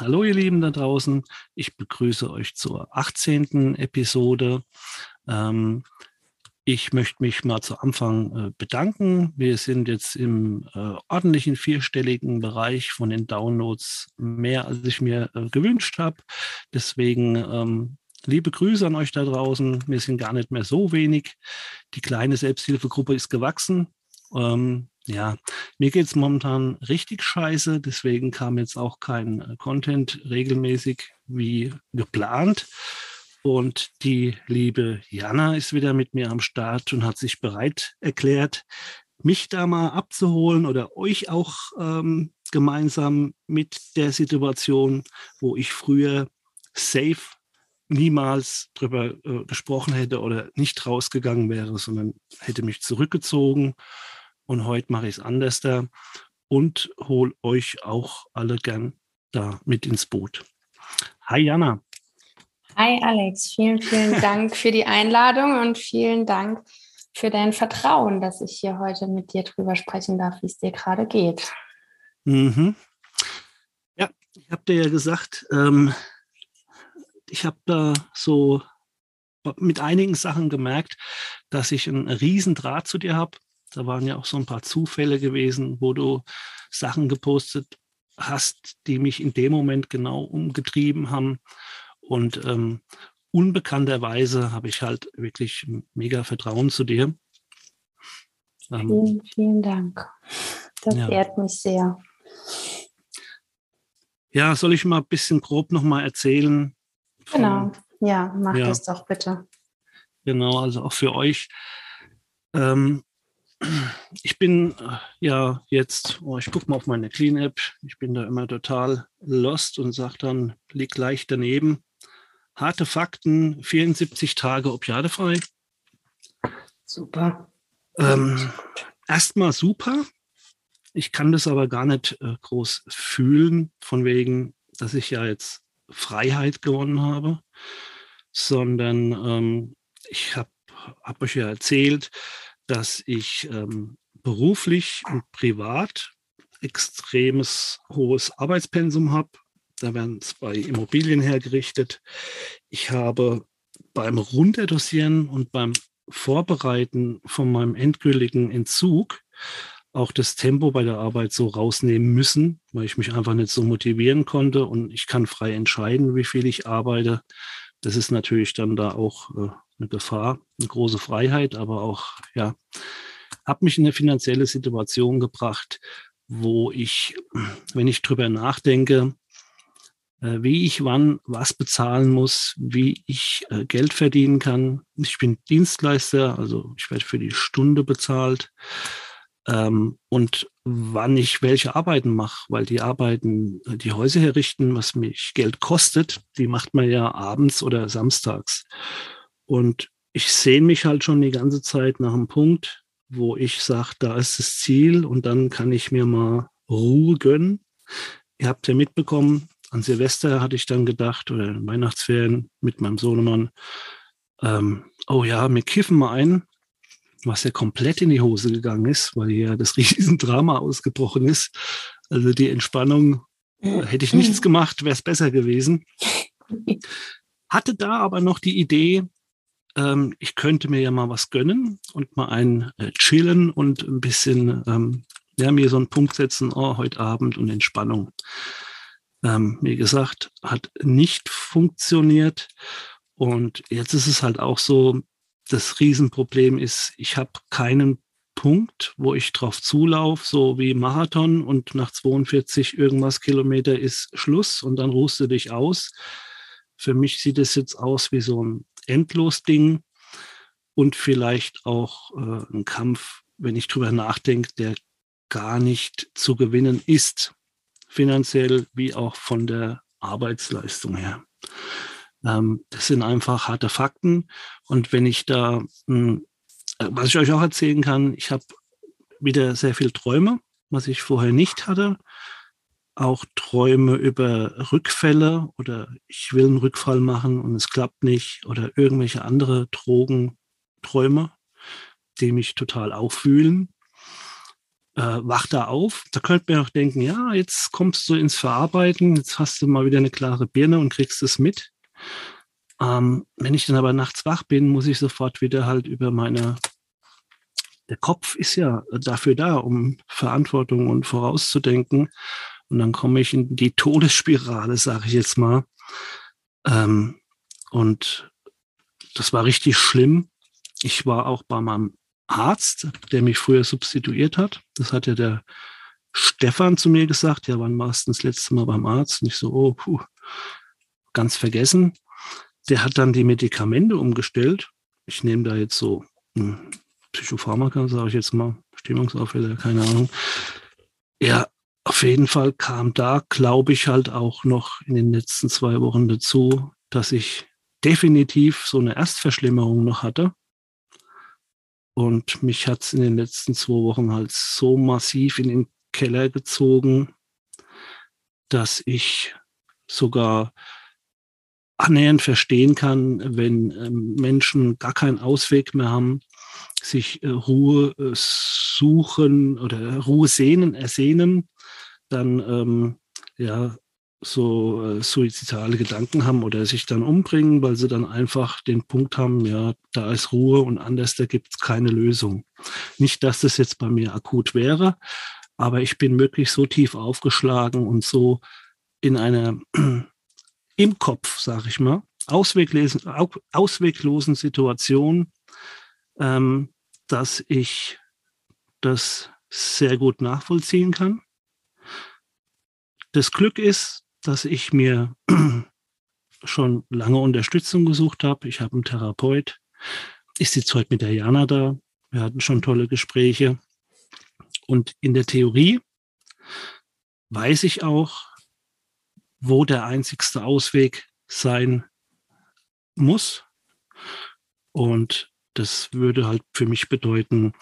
Hallo ihr Lieben da draußen, ich begrüße euch zur 18. Episode. Ähm, ich möchte mich mal zu Anfang äh, bedanken. Wir sind jetzt im äh, ordentlichen vierstelligen Bereich von den Downloads mehr, als ich mir äh, gewünscht habe. Deswegen ähm, liebe Grüße an euch da draußen. Wir sind gar nicht mehr so wenig. Die kleine Selbsthilfegruppe ist gewachsen. Ähm, ja, mir geht es momentan richtig scheiße, deswegen kam jetzt auch kein äh, Content regelmäßig wie geplant. Und die liebe Jana ist wieder mit mir am Start und hat sich bereit erklärt, mich da mal abzuholen oder euch auch ähm, gemeinsam mit der Situation, wo ich früher safe niemals drüber äh, gesprochen hätte oder nicht rausgegangen wäre, sondern hätte mich zurückgezogen und heute mache ich es anders da und hole euch auch alle gern da mit ins Boot. Hi Jana. Hi Alex, vielen, vielen Dank für die Einladung und vielen Dank für dein Vertrauen, dass ich hier heute mit dir drüber sprechen darf, wie es dir gerade geht. Mhm. Ja, ich habe dir ja gesagt, ähm, ich habe da so mit einigen Sachen gemerkt, dass ich einen riesen Draht zu dir habe da waren ja auch so ein paar Zufälle gewesen, wo du Sachen gepostet hast, die mich in dem Moment genau umgetrieben haben. Und ähm, unbekannterweise habe ich halt wirklich mega Vertrauen zu dir. Ähm, vielen, vielen Dank. Das ja. ehrt mich sehr. Ja, soll ich mal ein bisschen grob nochmal erzählen? Genau, ja, mach ja. das doch bitte. Genau, also auch für euch. Ähm, ich bin äh, ja jetzt, oh, ich gucke mal auf meine Clean App, ich bin da immer total lost und sage dann, lieg gleich daneben. Harte Fakten, 74 Tage opiadefrei. Super. Ähm, Erstmal super. Ich kann das aber gar nicht äh, groß fühlen, von wegen, dass ich ja jetzt Freiheit gewonnen habe, sondern ähm, ich habe hab euch ja erzählt, dass ich ähm, beruflich und privat extremes hohes Arbeitspensum habe. Da werden zwei Immobilien hergerichtet. Ich habe beim Runterdosieren und beim Vorbereiten von meinem endgültigen Entzug auch das Tempo bei der Arbeit so rausnehmen müssen, weil ich mich einfach nicht so motivieren konnte und ich kann frei entscheiden, wie viel ich arbeite. Das ist natürlich dann da auch äh, eine Gefahr, eine große Freiheit, aber auch, ja, habe mich in eine finanzielle Situation gebracht, wo ich, wenn ich drüber nachdenke, äh, wie ich wann was bezahlen muss, wie ich äh, Geld verdienen kann. Ich bin Dienstleister, also ich werde für die Stunde bezahlt. Ähm, und wann ich welche Arbeiten mache, weil die Arbeiten, äh, die Häuser herrichten, was mich Geld kostet, die macht man ja abends oder samstags. Und ich sehe mich halt schon die ganze Zeit nach einem Punkt, wo ich sage, da ist das Ziel und dann kann ich mir mal Ruhe gönnen. Ihr habt ja mitbekommen, an Silvester hatte ich dann gedacht, oder in Weihnachtsferien mit meinem Sohnemann, ähm, oh ja, wir kiffen mal ein, was ja komplett in die Hose gegangen ist, weil hier das Riesendrama ausgebrochen ist. Also die Entspannung, äh, hätte ich nichts gemacht, wäre es besser gewesen. Hatte da aber noch die Idee, ähm, ich könnte mir ja mal was gönnen und mal ein äh, chillen und ein bisschen ähm, ja, mir so einen Punkt setzen, oh, heute Abend und Entspannung. Ähm, wie gesagt, hat nicht funktioniert. Und jetzt ist es halt auch so, das Riesenproblem ist, ich habe keinen Punkt, wo ich drauf zulaufe, so wie Marathon und nach 42 irgendwas Kilometer ist Schluss und dann ruhst du dich aus. Für mich sieht es jetzt aus wie so ein Endlos-Ding und vielleicht auch äh, ein Kampf, wenn ich drüber nachdenke, der gar nicht zu gewinnen ist. finanziell wie auch von der Arbeitsleistung her. Ähm, das sind einfach harte Fakten. Und wenn ich da, hm, äh, was ich euch auch erzählen kann, ich habe wieder sehr viel Träume, was ich vorher nicht hatte. Auch Träume über Rückfälle oder ich will einen Rückfall machen und es klappt nicht oder irgendwelche andere Drogenträume, die mich total auffühlen. Äh, wach da auf. Da könnte man auch denken, ja, jetzt kommst du ins Verarbeiten, jetzt hast du mal wieder eine klare Birne und kriegst es mit. Ähm, wenn ich dann aber nachts wach bin, muss ich sofort wieder halt über meine der Kopf ist ja dafür da, um Verantwortung und vorauszudenken. Und dann komme ich in die Todesspirale, sage ich jetzt mal. Ähm, und das war richtig schlimm. Ich war auch bei meinem Arzt, der mich früher substituiert hat. Das hat ja der Stefan zu mir gesagt. Ja, wann warst du das letzte Mal beim Arzt? Nicht so, oh, puh, ganz vergessen. Der hat dann die Medikamente umgestellt. Ich nehme da jetzt so hm, Psychopharmaka, sage ich jetzt mal, Stimmungsaufheller, keine Ahnung. Ja, auf jeden Fall kam da, glaube ich, halt auch noch in den letzten zwei Wochen dazu, dass ich definitiv so eine Erstverschlimmerung noch hatte. Und mich hat es in den letzten zwei Wochen halt so massiv in den Keller gezogen, dass ich sogar annähernd verstehen kann, wenn ähm, Menschen gar keinen Ausweg mehr haben, sich äh, Ruhe äh, suchen oder Ruhe sehnen, ersehnen, dann ähm, ja so äh, suizidale Gedanken haben oder sich dann umbringen, weil sie dann einfach den Punkt haben, ja, da ist Ruhe und anders, da gibt es keine Lösung. Nicht, dass das jetzt bei mir akut wäre, aber ich bin wirklich so tief aufgeschlagen und so in einer im Kopf, sage ich mal, ausweglosen, ausweglosen Situation, ähm, dass ich das sehr gut nachvollziehen kann. Das Glück ist, dass ich mir schon lange Unterstützung gesucht habe. Ich habe einen Therapeut. Ich sitze heute mit der Jana da. Wir hatten schon tolle Gespräche. Und in der Theorie weiß ich auch, wo der einzigste Ausweg sein muss. Und das würde halt für mich bedeuten,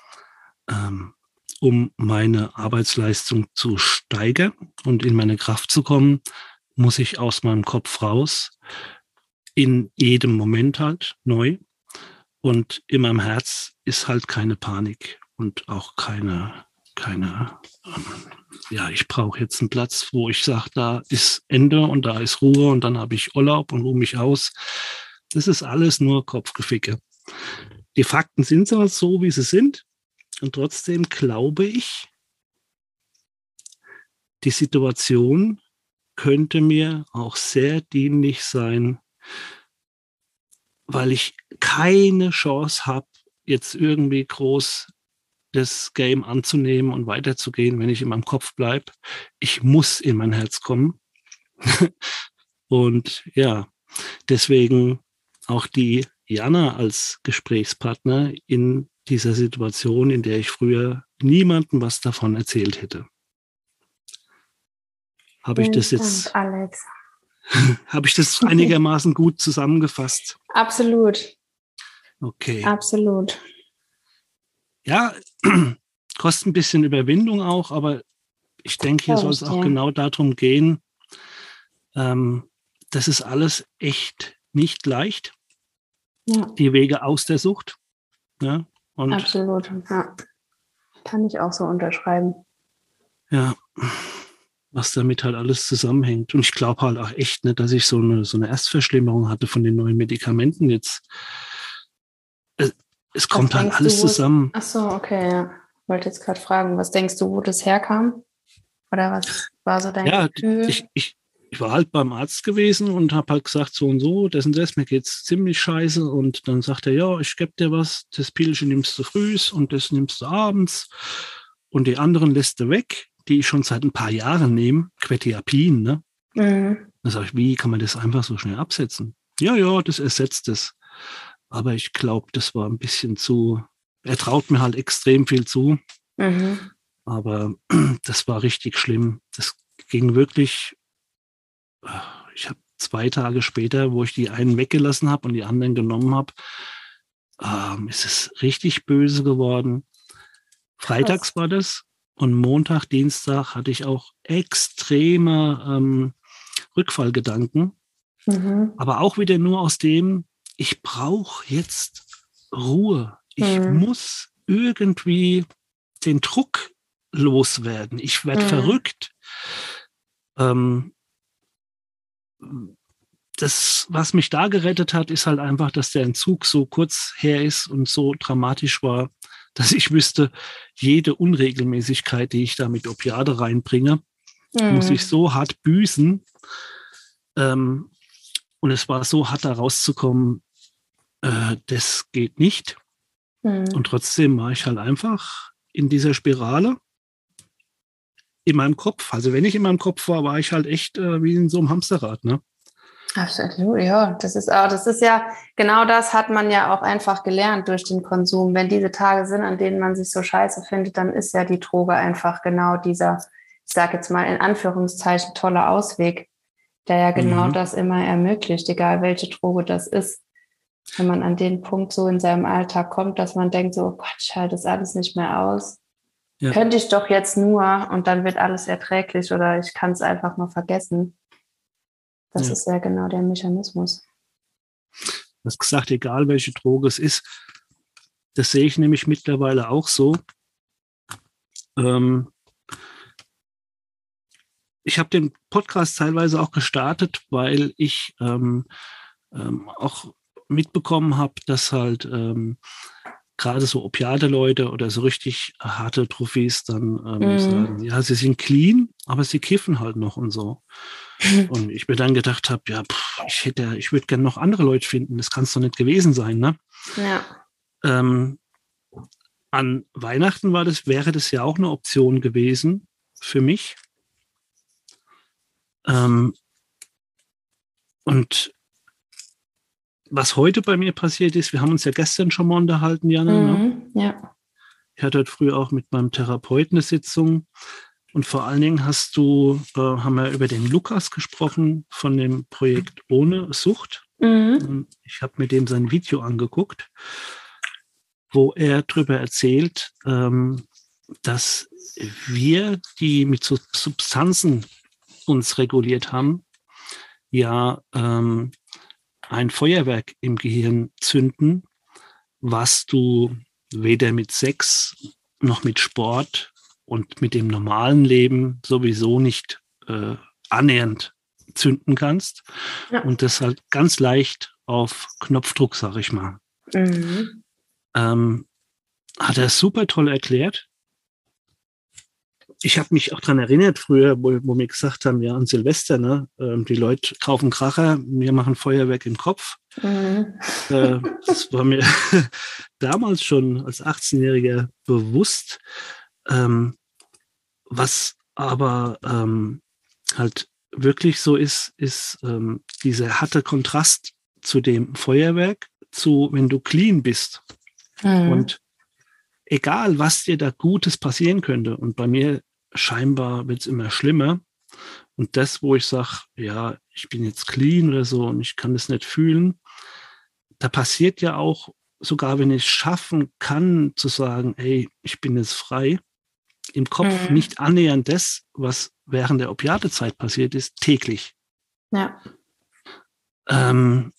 ähm, um meine Arbeitsleistung zu steigern und in meine Kraft zu kommen, muss ich aus meinem Kopf raus, in jedem Moment halt neu. Und in meinem Herz ist halt keine Panik und auch keine, keine, ähm, ja, ich brauche jetzt einen Platz, wo ich sage, da ist Ende und da ist Ruhe und dann habe ich Urlaub und ruhe mich aus. Das ist alles nur Kopfgeficke. Die Fakten sind zwar so, wie sie sind, und trotzdem glaube ich, die Situation könnte mir auch sehr dienlich sein, weil ich keine Chance habe, jetzt irgendwie groß das Game anzunehmen und weiterzugehen, wenn ich in meinem Kopf bleibe. Ich muss in mein Herz kommen. und ja, deswegen auch die Jana als Gesprächspartner in dieser Situation, in der ich früher niemandem was davon erzählt hätte. Habe ich das jetzt, Alex. habe ich das einigermaßen gut zusammengefasst? Absolut. Okay. Absolut. Ja, kostet ein bisschen Überwindung auch, aber ich denke, hier soll es auch genau darum gehen. Ähm, das ist alles echt nicht leicht ja. die Wege aus der Sucht. Ja, und Absolut, ja. Kann ich auch so unterschreiben. Ja, was damit halt alles zusammenhängt. Und ich glaube halt auch echt nicht, dass ich so eine, so eine Erstverschlimmerung hatte von den neuen Medikamenten jetzt. Es, es kommt halt alles du, zusammen. Ach so, okay, ja. Ich wollte jetzt gerade fragen, was denkst du, wo das herkam? Oder was war so dein Ja, Gefühl? ich, ich, ich war halt beim Arzt gewesen und habe halt gesagt, so und so, das und das, mir geht's ziemlich scheiße. Und dann sagt er, ja, ich gebe dir was, das Pilchen nimmst du frühs und das nimmst du abends. Und die anderen lässt du weg, die ich schon seit ein paar Jahren nehme, Quetiapin, ne? Mhm. Dann sage ich, wie kann man das einfach so schnell absetzen? Ja, ja, das ersetzt es. Aber ich glaube, das war ein bisschen zu, er traut mir halt extrem viel zu. Mhm. Aber das war richtig schlimm. Das ging wirklich, äh, ich habe zwei Tage später, wo ich die einen weggelassen habe und die anderen genommen habe, ähm, ist es richtig böse geworden. Freitags war das und Montag, Dienstag hatte ich auch extreme ähm, Rückfallgedanken. Mhm. Aber auch wieder nur aus dem, ich brauche jetzt Ruhe. Ich mhm. muss irgendwie den Druck loswerden. Ich werde mhm. verrückt. Ähm, das, was mich da gerettet hat, ist halt einfach, dass der Entzug so kurz her ist und so dramatisch war, dass ich wüsste, jede Unregelmäßigkeit, die ich da mit Opiate reinbringe, mhm. muss ich so hart büßen. Ähm, und es war so hart da rauszukommen, äh, das geht nicht. Mhm. Und trotzdem war ich halt einfach in dieser Spirale in meinem Kopf. Also wenn ich in meinem Kopf war, war ich halt echt äh, wie in so einem Hamsterrad. Ne? Absolut, ja. Das ist auch, das ist ja, genau das hat man ja auch einfach gelernt durch den Konsum. Wenn diese Tage sind, an denen man sich so scheiße findet, dann ist ja die Droge einfach genau dieser, ich sage jetzt mal in Anführungszeichen, toller Ausweg, der ja genau mhm. das immer ermöglicht, egal welche Droge das ist. Wenn man an den Punkt so in seinem Alltag kommt, dass man denkt so, oh Gott, ich halte das alles nicht mehr aus. Ja. Könnte ich doch jetzt nur und dann wird alles erträglich oder ich kann es einfach mal vergessen. Das ja. ist ja genau der Mechanismus. Du hast gesagt, egal welche Droge es ist, das sehe ich nämlich mittlerweile auch so. Ähm, ich habe den Podcast teilweise auch gestartet, weil ich ähm, ähm, auch mitbekommen habe, dass halt ähm, gerade so opiate Leute oder so richtig harte Trophys dann ähm, mm. sagen, ja, sie sind clean, aber sie kiffen halt noch und so. und ich mir dann gedacht habe, ja, pff, ich hätte, ich würde gerne noch andere Leute finden. Das kann es doch nicht gewesen sein, ne? Ja. Ähm, an Weihnachten war das, wäre das ja auch eine Option gewesen für mich. Ähm, und was heute bei mir passiert ist, wir haben uns ja gestern schon mal unterhalten, Jana. Ne? Mhm, ne? Ja. Ich hatte heute früh auch mit meinem Therapeuten eine Sitzung. Und vor allen Dingen hast du, äh, haben wir über den Lukas gesprochen von dem Projekt Ohne Sucht. Mhm. Ich habe mir dem sein Video angeguckt, wo er darüber erzählt, ähm, dass wir, die mit Substanzen uns reguliert haben, ja ähm, ein Feuerwerk im Gehirn zünden, was du weder mit Sex noch mit Sport und mit dem normalen Leben sowieso nicht äh, annähernd zünden kannst. Ja. Und das halt ganz leicht auf Knopfdruck, sag ich mal. Mhm. Ähm, hat er super toll erklärt ich habe mich auch dran erinnert früher, wo, wo wir gesagt haben, ja, an Silvester, ne, ähm, die Leute kaufen Kracher, wir machen Feuerwerk im Kopf. Mhm. Äh, das war mir damals schon als 18-Jähriger bewusst. Ähm, was aber ähm, halt wirklich so ist, ist ähm, dieser harte Kontrast zu dem Feuerwerk, zu wenn du clean bist. Mhm. Und egal, was dir da Gutes passieren könnte. Und bei mir scheinbar wird es immer schlimmer. Und das, wo ich sage, ja, ich bin jetzt clean oder so und ich kann das nicht fühlen, da passiert ja auch, sogar wenn ich es schaffen kann, zu sagen, ey, ich bin jetzt frei, im Kopf mhm. nicht annähernd das, was während der Opiatezeit passiert ist, täglich. Ja. Ähm,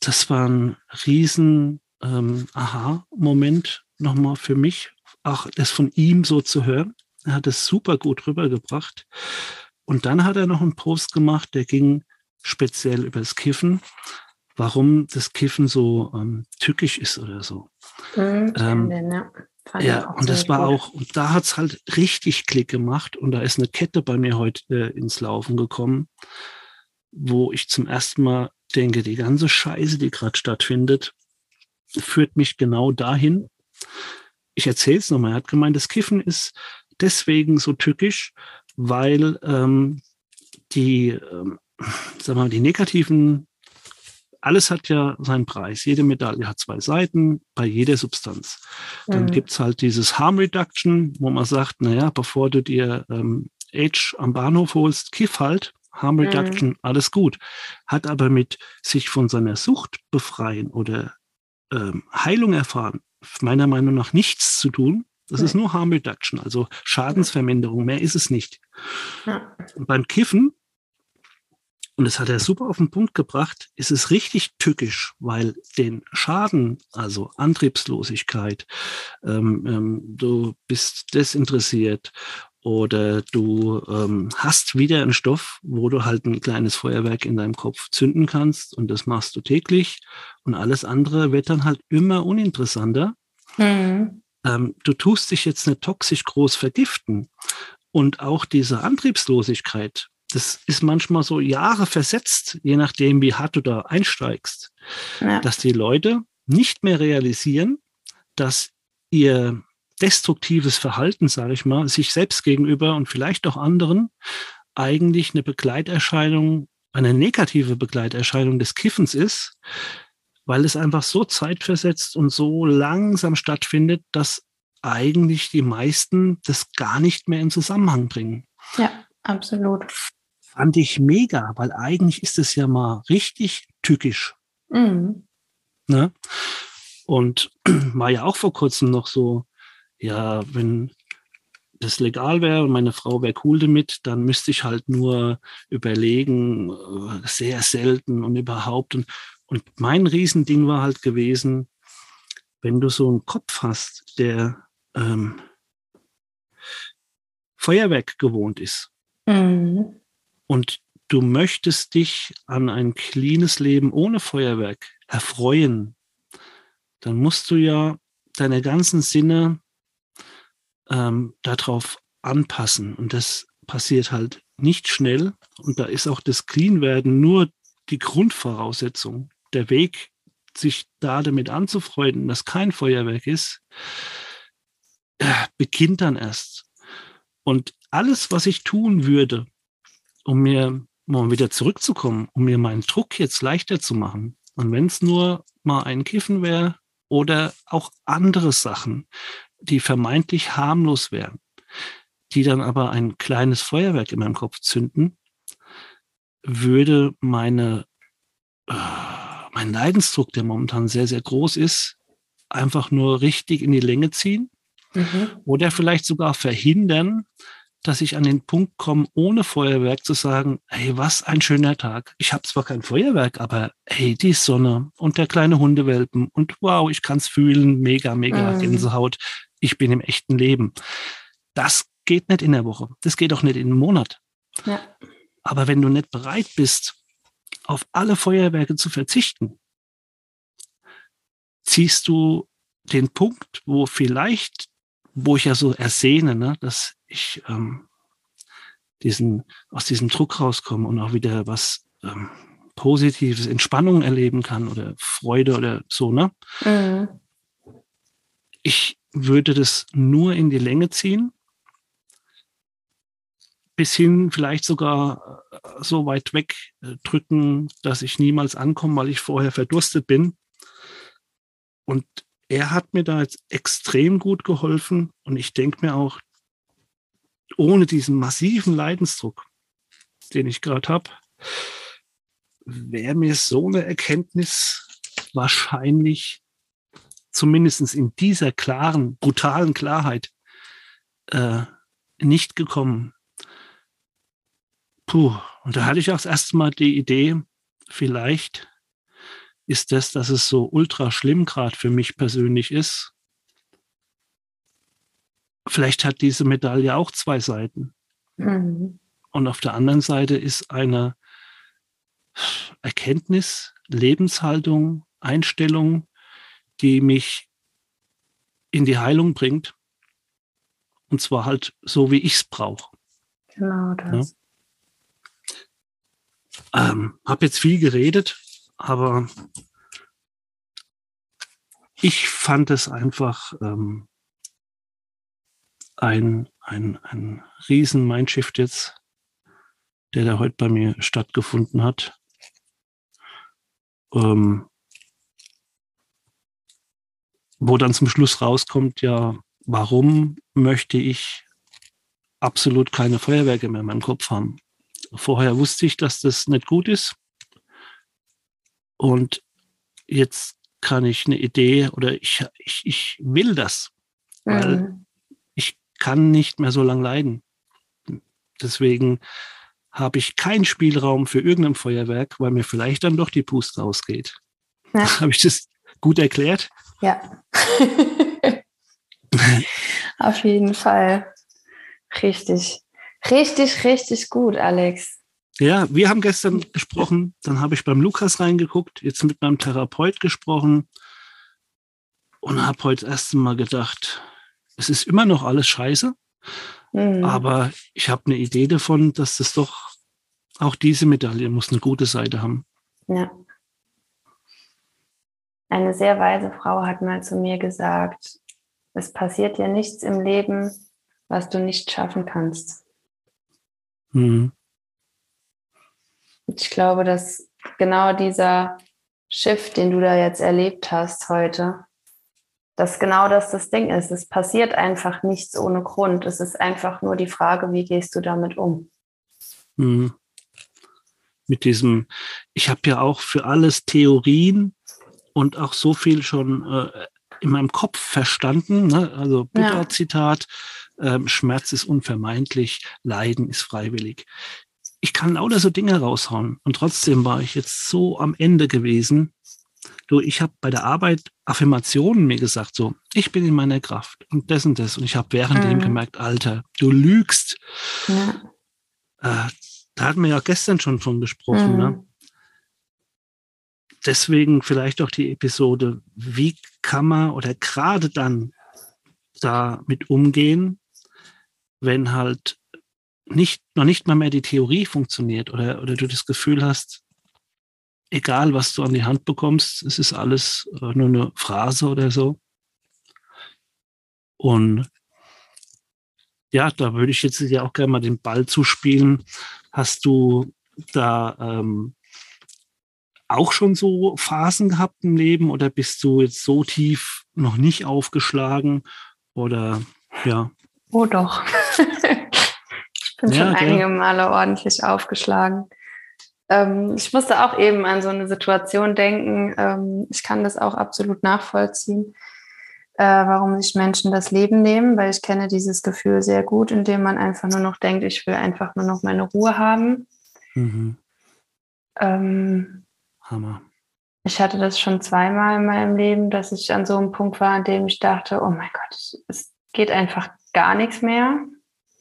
das war ein riesen ähm, Aha-Moment nochmal für mich, auch das von ihm so zu hören. Er hat es super gut rübergebracht. Und dann hat er noch einen Post gemacht, der ging speziell über das Kiffen, warum das Kiffen so ähm, tückisch ist oder so. Mhm, ähm, ja, ja und das war gut. auch, und da hat es halt richtig Klick gemacht und da ist eine Kette bei mir heute äh, ins Laufen gekommen, wo ich zum ersten Mal denke, die ganze Scheiße, die gerade stattfindet, führt mich genau dahin. Ich erzähle es nochmal. Er hat gemeint, das Kiffen ist deswegen so tückisch, weil ähm, die, ähm, sag mal, die negativen, alles hat ja seinen Preis. Jede Medaille hat zwei Seiten bei jeder Substanz. Dann mhm. gibt's halt dieses Harm Reduction, wo man sagt, naja, bevor du dir ähm, Backstage am Bahnhof holst, kiff halt, Harm Reduction, mhm. alles gut. Hat aber mit sich von seiner Sucht befreien oder ähm, Heilung erfahren, meiner Meinung nach nichts zu tun. Das ja. ist nur Harm Reduction, also Schadensverminderung, mehr ist es nicht. Ja. Und beim Kiffen, und das hat er super auf den Punkt gebracht, ist es richtig tückisch, weil den Schaden, also Antriebslosigkeit, ähm, ähm, du bist desinteressiert oder du ähm, hast wieder einen Stoff, wo du halt ein kleines Feuerwerk in deinem Kopf zünden kannst und das machst du täglich und alles andere wird dann halt immer uninteressanter. Mhm. Ähm, du tust dich jetzt nicht toxisch groß vergiften und auch diese Antriebslosigkeit, das ist manchmal so Jahre versetzt, je nachdem, wie hart du da einsteigst, ja. dass die Leute nicht mehr realisieren, dass ihr destruktives Verhalten, sage ich mal, sich selbst gegenüber und vielleicht auch anderen eigentlich eine Begleiterscheinung, eine negative Begleiterscheinung des Kiffens ist, weil es einfach so zeitversetzt und so langsam stattfindet, dass eigentlich die meisten das gar nicht mehr in Zusammenhang bringen. Ja, absolut. Fand ich mega, weil eigentlich ist es ja mal richtig tückisch. Mhm. Ne? Und war ja auch vor kurzem noch so ja, wenn das legal wäre und meine Frau wäre cool damit, dann müsste ich halt nur überlegen, äh, sehr selten und überhaupt. Und, und mein Riesending war halt gewesen, wenn du so einen Kopf hast, der ähm, Feuerwerk gewohnt ist mhm. und du möchtest dich an ein cleanes Leben ohne Feuerwerk erfreuen, dann musst du ja deine ganzen Sinne ähm, darauf anpassen. Und das passiert halt nicht schnell. Und da ist auch das Clean-Werden nur die Grundvoraussetzung. Der Weg, sich da damit anzufreunden, dass kein Feuerwerk ist, äh, beginnt dann erst. Und alles, was ich tun würde, um mir mal wieder zurückzukommen, um mir meinen Druck jetzt leichter zu machen, und wenn es nur mal ein Kiffen wäre oder auch andere Sachen, die vermeintlich harmlos wären, die dann aber ein kleines Feuerwerk in meinem Kopf zünden, würde meine, äh, mein Leidensdruck, der momentan sehr, sehr groß ist, einfach nur richtig in die Länge ziehen mhm. oder vielleicht sogar verhindern, dass ich an den Punkt komme, ohne Feuerwerk zu sagen, hey, was ein schöner Tag. Ich habe zwar kein Feuerwerk, aber hey, die Sonne und der kleine Hundewelpen und wow, ich kann es fühlen, mega, mega mhm. Gänsehaut ich bin im echten Leben. Das geht nicht in der Woche. Das geht auch nicht in einem Monat. Ja. Aber wenn du nicht bereit bist, auf alle Feuerwerke zu verzichten, ziehst du den Punkt, wo vielleicht, wo ich ja so ersehne, ne, dass ich ähm, diesen, aus diesem Druck rauskomme und auch wieder was ähm, Positives, Entspannung erleben kann oder Freude oder so, ne? Mhm. Ich würde das nur in die Länge ziehen, bis hin vielleicht sogar äh, so weit weg äh, drücken, dass ich niemals ankomme, weil ich vorher verdurstet bin. Und er hat mir da jetzt extrem gut geholfen und ich denke mir auch, ohne diesen massiven Leidensdruck, den ich gerade habe, wäre mir so eine Erkenntnis wahrscheinlich zumindest in dieser klaren, brutalen Klarheit äh, nicht gekommen. Puh, und da hatte ich auch das erste Mal die Idee, vielleicht ist das, dass es so ultra schlimm gerade für mich persönlich ist. Vielleicht hat diese Medaille auch zwei Seiten. Mhm. Und auf der anderen Seite ist eine Erkenntnis, Lebenshaltung, Einstellung, die mich in die Heilung bringt. Und zwar halt so, wie ich es brauche. Genau das. Ja? Ähm, habe jetzt viel geredet, aber ich fand es einfach ähm, ein, ein, ein riesen Mindshift jetzt, der da heute bei mir stattgefunden hat. Ähm, wo dann zum Schluss rauskommt, ja, warum möchte ich absolut keine Feuerwerke mehr in meinem Kopf haben. Vorher wusste ich, dass das nicht gut ist. Und jetzt kann ich eine Idee oder ich, ich, ich will das, weil mhm. ich kann nicht mehr so lange leiden. Deswegen habe ich keinen Spielraum für irgendein Feuerwerk, weil mir vielleicht dann doch die Puste ausgeht. Ja. Habe ich das gut erklärt? Ja. Auf jeden Fall. Richtig. Richtig, richtig gut, Alex. Ja, wir haben gestern gesprochen, dann habe ich beim Lukas reingeguckt, jetzt mit meinem Therapeut gesprochen und habe heute das erste Mal gedacht, es ist immer noch alles scheiße, mhm. aber ich habe eine Idee davon, dass das doch auch diese Medaille muss eine gute Seite haben. Ja. Eine sehr weise Frau hat mal zu mir gesagt, es passiert ja nichts im Leben, was du nicht schaffen kannst. Mhm. Ich glaube, dass genau dieser Shift, den du da jetzt erlebt hast heute, dass genau das das Ding ist. Es passiert einfach nichts ohne Grund. Es ist einfach nur die Frage, wie gehst du damit um? Mhm. Mit diesem, ich habe ja auch für alles Theorien und auch so viel schon äh, in meinem Kopf verstanden. Ne? Also Buddha-Zitat. Ähm, Schmerz ist unvermeidlich, Leiden ist freiwillig. Ich kann lauter so Dinge raushauen und trotzdem war ich jetzt so am Ende gewesen. Du, ich habe bei der Arbeit Affirmationen mir gesagt, so, ich bin in meiner Kraft und das und das. Und ich habe währenddem mhm. gemerkt, Alter, du lügst. Ja. Äh, da hatten wir ja gestern schon von gesprochen. Ne? Mhm. Ne? deswegen vielleicht auch die Episode, wie kann man oder gerade dann damit umgehen, wenn halt nicht, noch nicht mal mehr die Theorie funktioniert oder, oder du das Gefühl hast, egal was du an die Hand bekommst, es ist alles äh, nur eine Phrase oder so. Und ja, da würde ich jetzt ja auch gerne mal den Ball zuspielen. Hast du da ähm, auch schon so Phasen gehabt im Leben oder bist du jetzt so tief noch nicht aufgeschlagen? Oder ja. Oh doch. ich bin ja, schon einige ja. Male ordentlich aufgeschlagen. Ähm, ich musste auch eben an so eine Situation denken. Ähm, ich kann das auch absolut nachvollziehen, äh, warum sich Menschen das Leben nehmen, weil ich kenne dieses Gefühl sehr gut, indem man einfach nur noch denkt, ich will einfach nur noch meine Ruhe haben. Mhm. Ähm, Hammer. Ich hatte das schon zweimal in meinem Leben, dass ich an so einem Punkt war, an dem ich dachte, oh mein Gott, es geht einfach gar nichts mehr.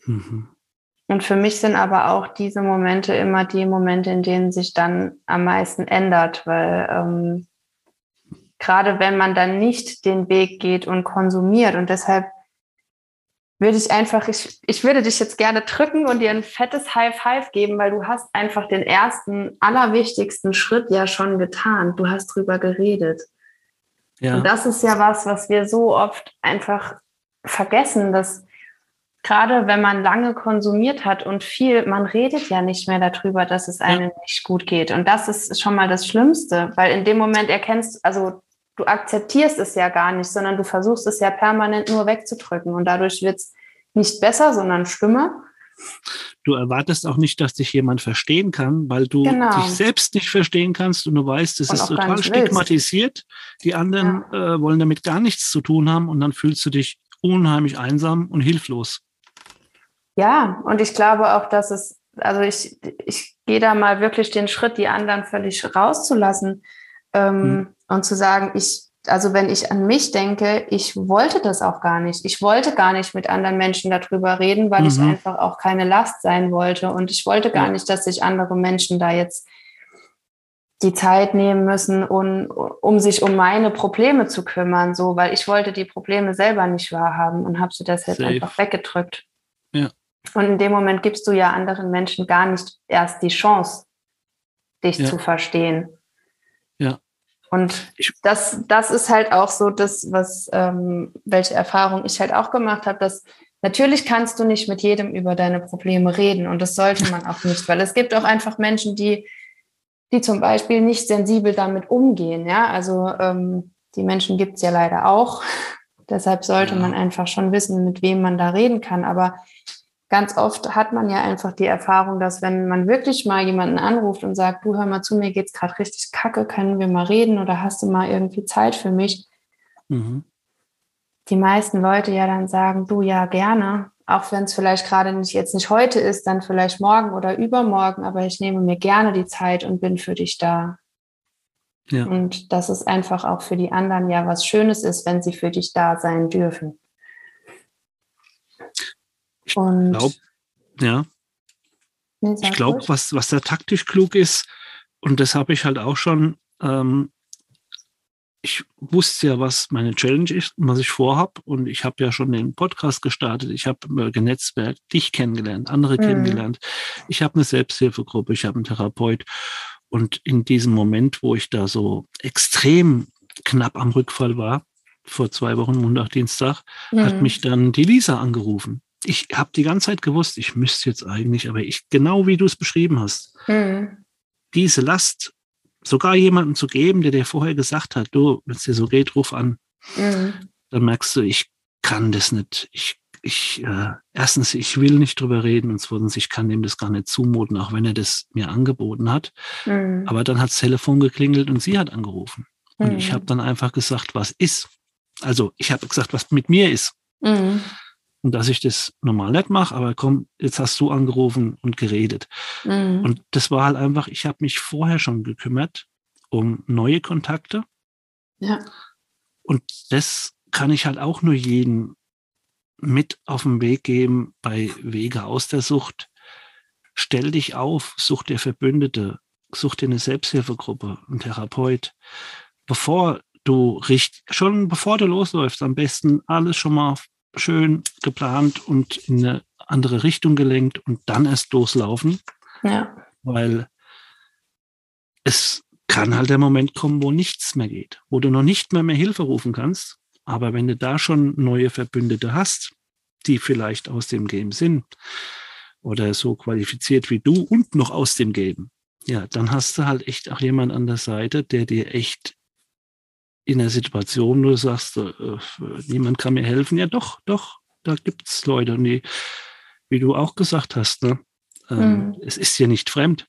Mhm. Und für mich sind aber auch diese Momente immer die Momente, in denen sich dann am meisten ändert, weil ähm, gerade wenn man dann nicht den Weg geht und konsumiert und deshalb würde ich einfach, ich, ich würde dich jetzt gerne drücken und dir ein fettes High Five geben, weil du hast einfach den ersten, allerwichtigsten Schritt ja schon getan. Du hast drüber geredet. Ja. Und das ist ja was, was wir so oft einfach vergessen, dass gerade wenn man lange konsumiert hat und viel, man redet ja nicht mehr darüber, dass es einem ja. nicht gut geht. Und das ist schon mal das Schlimmste, weil in dem Moment erkennst, also du akzeptierst es ja gar nicht, sondern du versuchst es ja permanent nur wegzudrücken und dadurch wird es nicht besser, sondern schlimmer. Du erwartest auch nicht, dass dich jemand verstehen kann, weil du genau. dich selbst nicht verstehen kannst und du weißt, es ist total stigmatisiert. Willst. Die anderen ja. äh, wollen damit gar nichts zu tun haben und dann fühlst du dich unheimlich einsam und hilflos. Ja, und ich glaube auch, dass es, also ich, ich gehe da mal wirklich den Schritt, die anderen völlig rauszulassen ähm, hm. und zu sagen, ich, also wenn ich an mich denke, ich wollte das auch gar nicht. Ich wollte gar nicht mit anderen Menschen darüber reden, weil mhm. ich einfach auch keine Last sein wollte. Und ich wollte gar ja. nicht, dass sich andere Menschen da jetzt die Zeit nehmen müssen, um, um sich um meine Probleme zu kümmern, so, weil ich wollte die Probleme selber nicht wahrhaben und habe sie deshalb Safe. einfach weggedrückt. Ja. Und in dem Moment gibst du ja anderen Menschen gar nicht erst die Chance, dich ja. zu verstehen. Ja. Und das, das ist halt auch so das, was, ähm, welche Erfahrung ich halt auch gemacht habe, dass natürlich kannst du nicht mit jedem über deine Probleme reden und das sollte man auch nicht, weil es gibt auch einfach Menschen, die, die zum Beispiel nicht sensibel damit umgehen. Ja, also ähm, die Menschen gibt es ja leider auch. Deshalb sollte man einfach schon wissen, mit wem man da reden kann. Aber ganz oft hat man ja einfach die Erfahrung, dass wenn man wirklich mal jemanden anruft und sagt, du hör mal zu, mir geht's gerade richtig kacke, können wir mal reden oder hast du mal irgendwie Zeit für mich? Mhm. Die meisten Leute ja dann sagen, du ja gerne, auch wenn es vielleicht gerade nicht jetzt nicht heute ist, dann vielleicht morgen oder übermorgen, aber ich nehme mir gerne die Zeit und bin für dich da. Ja. Und dass es einfach auch für die anderen ja was Schönes ist, wenn sie für dich da sein dürfen. Ich glaube, ja. Nee, ich glaube, was, was da taktisch klug ist, und das habe ich halt auch schon, ähm, ich wusste ja, was meine Challenge ist, was ich vorhab. Und ich habe ja schon den Podcast gestartet. Ich habe äh, genetzwerkt, dich kennengelernt, andere mhm. kennengelernt. Ich habe eine Selbsthilfegruppe, ich habe einen Therapeut. Und in diesem Moment, wo ich da so extrem knapp am Rückfall war, vor zwei Wochen, Montag, Dienstag, mhm. hat mich dann die Lisa angerufen ich habe die ganze Zeit gewusst, ich müsste jetzt eigentlich, aber ich, genau wie du es beschrieben hast, mhm. diese Last sogar jemandem zu geben, der dir vorher gesagt hat, du, wenn es dir so geht, ruf an, mhm. dann merkst du, ich kann das nicht. Ich, ich, äh, erstens, ich will nicht drüber reden und zweitens, ich kann ihm das gar nicht zumuten, auch wenn er das mir angeboten hat. Mhm. Aber dann hat das Telefon geklingelt und sie hat angerufen. Und ich habe mhm. dann einfach gesagt, was ist. Also ich habe gesagt, was mit mir ist. Und dass ich das normal nicht mache, aber komm, jetzt hast du angerufen und geredet. Mhm. Und das war halt einfach, ich habe mich vorher schon gekümmert um neue Kontakte. Ja. Und das kann ich halt auch nur jedem mit auf den Weg geben bei Wege aus der Sucht. Stell dich auf, such dir Verbündete, such dir eine Selbsthilfegruppe, einen Therapeut. Bevor du richtig, schon bevor du losläufst, am besten alles schon mal schön geplant und in eine andere Richtung gelenkt und dann erst loslaufen. Ja. Weil es kann halt der Moment kommen, wo nichts mehr geht, wo du noch nicht mehr mehr Hilfe rufen kannst. Aber wenn du da schon neue Verbündete hast, die vielleicht aus dem Game sind oder so qualifiziert wie du und noch aus dem Game, ja, dann hast du halt echt auch jemand an der Seite, der dir echt in der Situation, wo du sagst, äh, niemand kann mir helfen. Ja, doch, doch, da gibt es Leute. Und die, wie du auch gesagt hast, ne, ähm, mhm. es ist ja nicht fremd.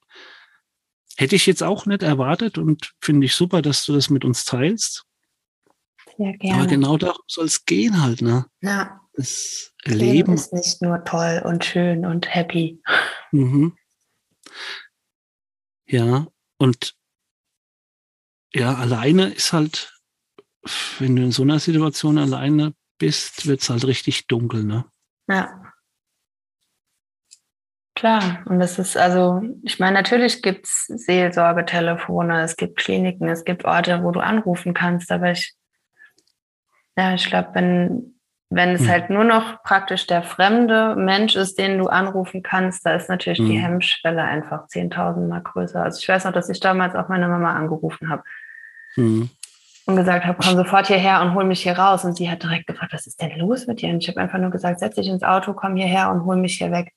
Hätte ich jetzt auch nicht erwartet und finde ich super, dass du das mit uns teilst. Ja, gerne. Aber genau darum soll es gehen halt, ne? Ja. Das Leben, Leben ist nicht nur toll und schön und happy. Mhm. Ja, und ja, alleine ist halt wenn du in so einer Situation alleine bist, wird es halt richtig dunkel, ne? Ja. Klar, und das ist also, ich meine, natürlich gibt es Seelsorgetelefone, es gibt Kliniken, es gibt Orte, wo du anrufen kannst, aber ich, ja, ich glaube, wenn, wenn es hm. halt nur noch praktisch der fremde Mensch ist, den du anrufen kannst, da ist natürlich hm. die Hemmschwelle einfach 10.000 Mal größer. Also ich weiß noch, dass ich damals auch meine Mama angerufen habe. Hm und gesagt habe, komm sofort hierher und hol mich hier raus. Und sie hat direkt gefragt, was ist denn los mit dir? Und ich habe einfach nur gesagt, setz dich ins Auto, komm hierher und hol mich hier weg.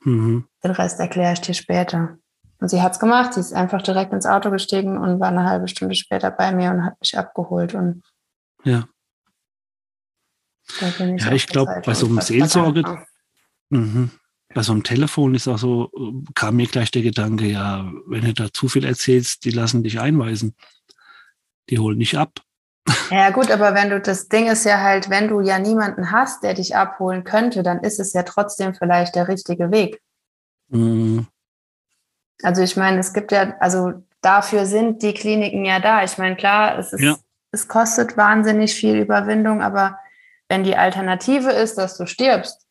Mhm. Den Rest erkläre ich dir später. Und sie hat es gemacht. Sie ist einfach direkt ins Auto gestiegen und war eine halbe Stunde später bei mir und hat mich abgeholt. Und ja. ich ja, ich glaube, bei so einem Seelsorge, mhm. bei so einem Telefon ist auch so, kam mir gleich der Gedanke, ja, wenn du da zu viel erzählst, die lassen dich einweisen die holen nicht ab. Ja gut, aber wenn du das Ding ist ja halt, wenn du ja niemanden hast, der dich abholen könnte, dann ist es ja trotzdem vielleicht der richtige Weg. Mhm. Also ich meine, es gibt ja, also dafür sind die Kliniken ja da. Ich meine, klar, es ist, ja. es kostet wahnsinnig viel Überwindung, aber wenn die Alternative ist, dass du stirbst,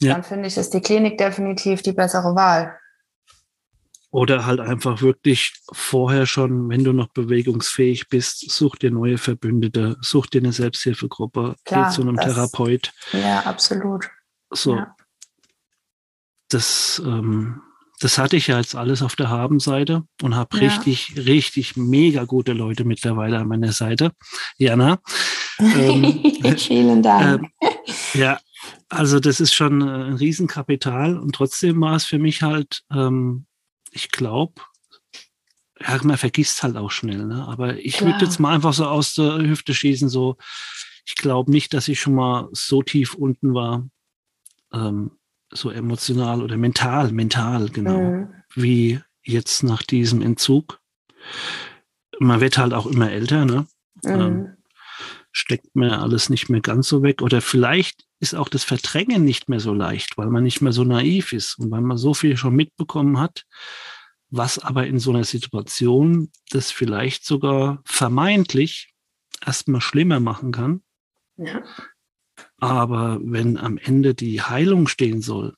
ja. dann finde ich, ist die Klinik definitiv die bessere Wahl. Oder halt einfach wirklich vorher schon, wenn du noch bewegungsfähig bist, such dir neue Verbündete, such dir eine Selbsthilfegruppe, Klar, geh zu einem das, Therapeut. Ja, absolut. So. Ja. Das, ähm, das hatte ich ja jetzt alles auf der Habenseite und habe ja. richtig, richtig mega gute Leute mittlerweile an meiner Seite. Jana. Ähm, Vielen Dank. Äh, ja, also das ist schon ein Riesenkapital und trotzdem war es für mich halt ähm, ich glaube, ja, man vergisst halt auch schnell, ne? aber ich würde jetzt mal einfach so aus der Hüfte schießen, so, ich glaube nicht, dass ich schon mal so tief unten war. Ähm, so emotional oder mental, mental, genau, mhm. wie jetzt nach diesem Entzug. Man wird halt auch immer älter, ne? Mhm. Ähm, steckt mir alles nicht mehr ganz so weg. Oder vielleicht ist auch das Verdrängen nicht mehr so leicht, weil man nicht mehr so naiv ist und weil man so viel schon mitbekommen hat, was aber in so einer Situation das vielleicht sogar vermeintlich erstmal schlimmer machen kann. Ja. Aber wenn am Ende die Heilung stehen soll,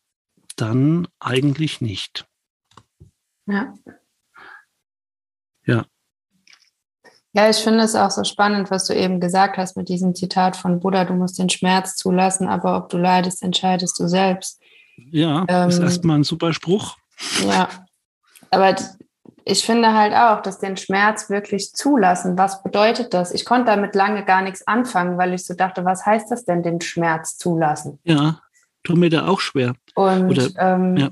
dann eigentlich nicht. Ja. Ja. Ja, ich finde es auch so spannend, was du eben gesagt hast mit diesem Zitat von Buddha, du musst den Schmerz zulassen, aber ob du leidest, entscheidest du selbst. Ja, ähm, ist erstmal ein super Spruch. Ja, aber ich finde halt auch, dass den Schmerz wirklich zulassen, was bedeutet das? Ich konnte damit lange gar nichts anfangen, weil ich so dachte, was heißt das denn, den Schmerz zulassen? Ja, tut mir da auch schwer. Und Oder, ähm, ja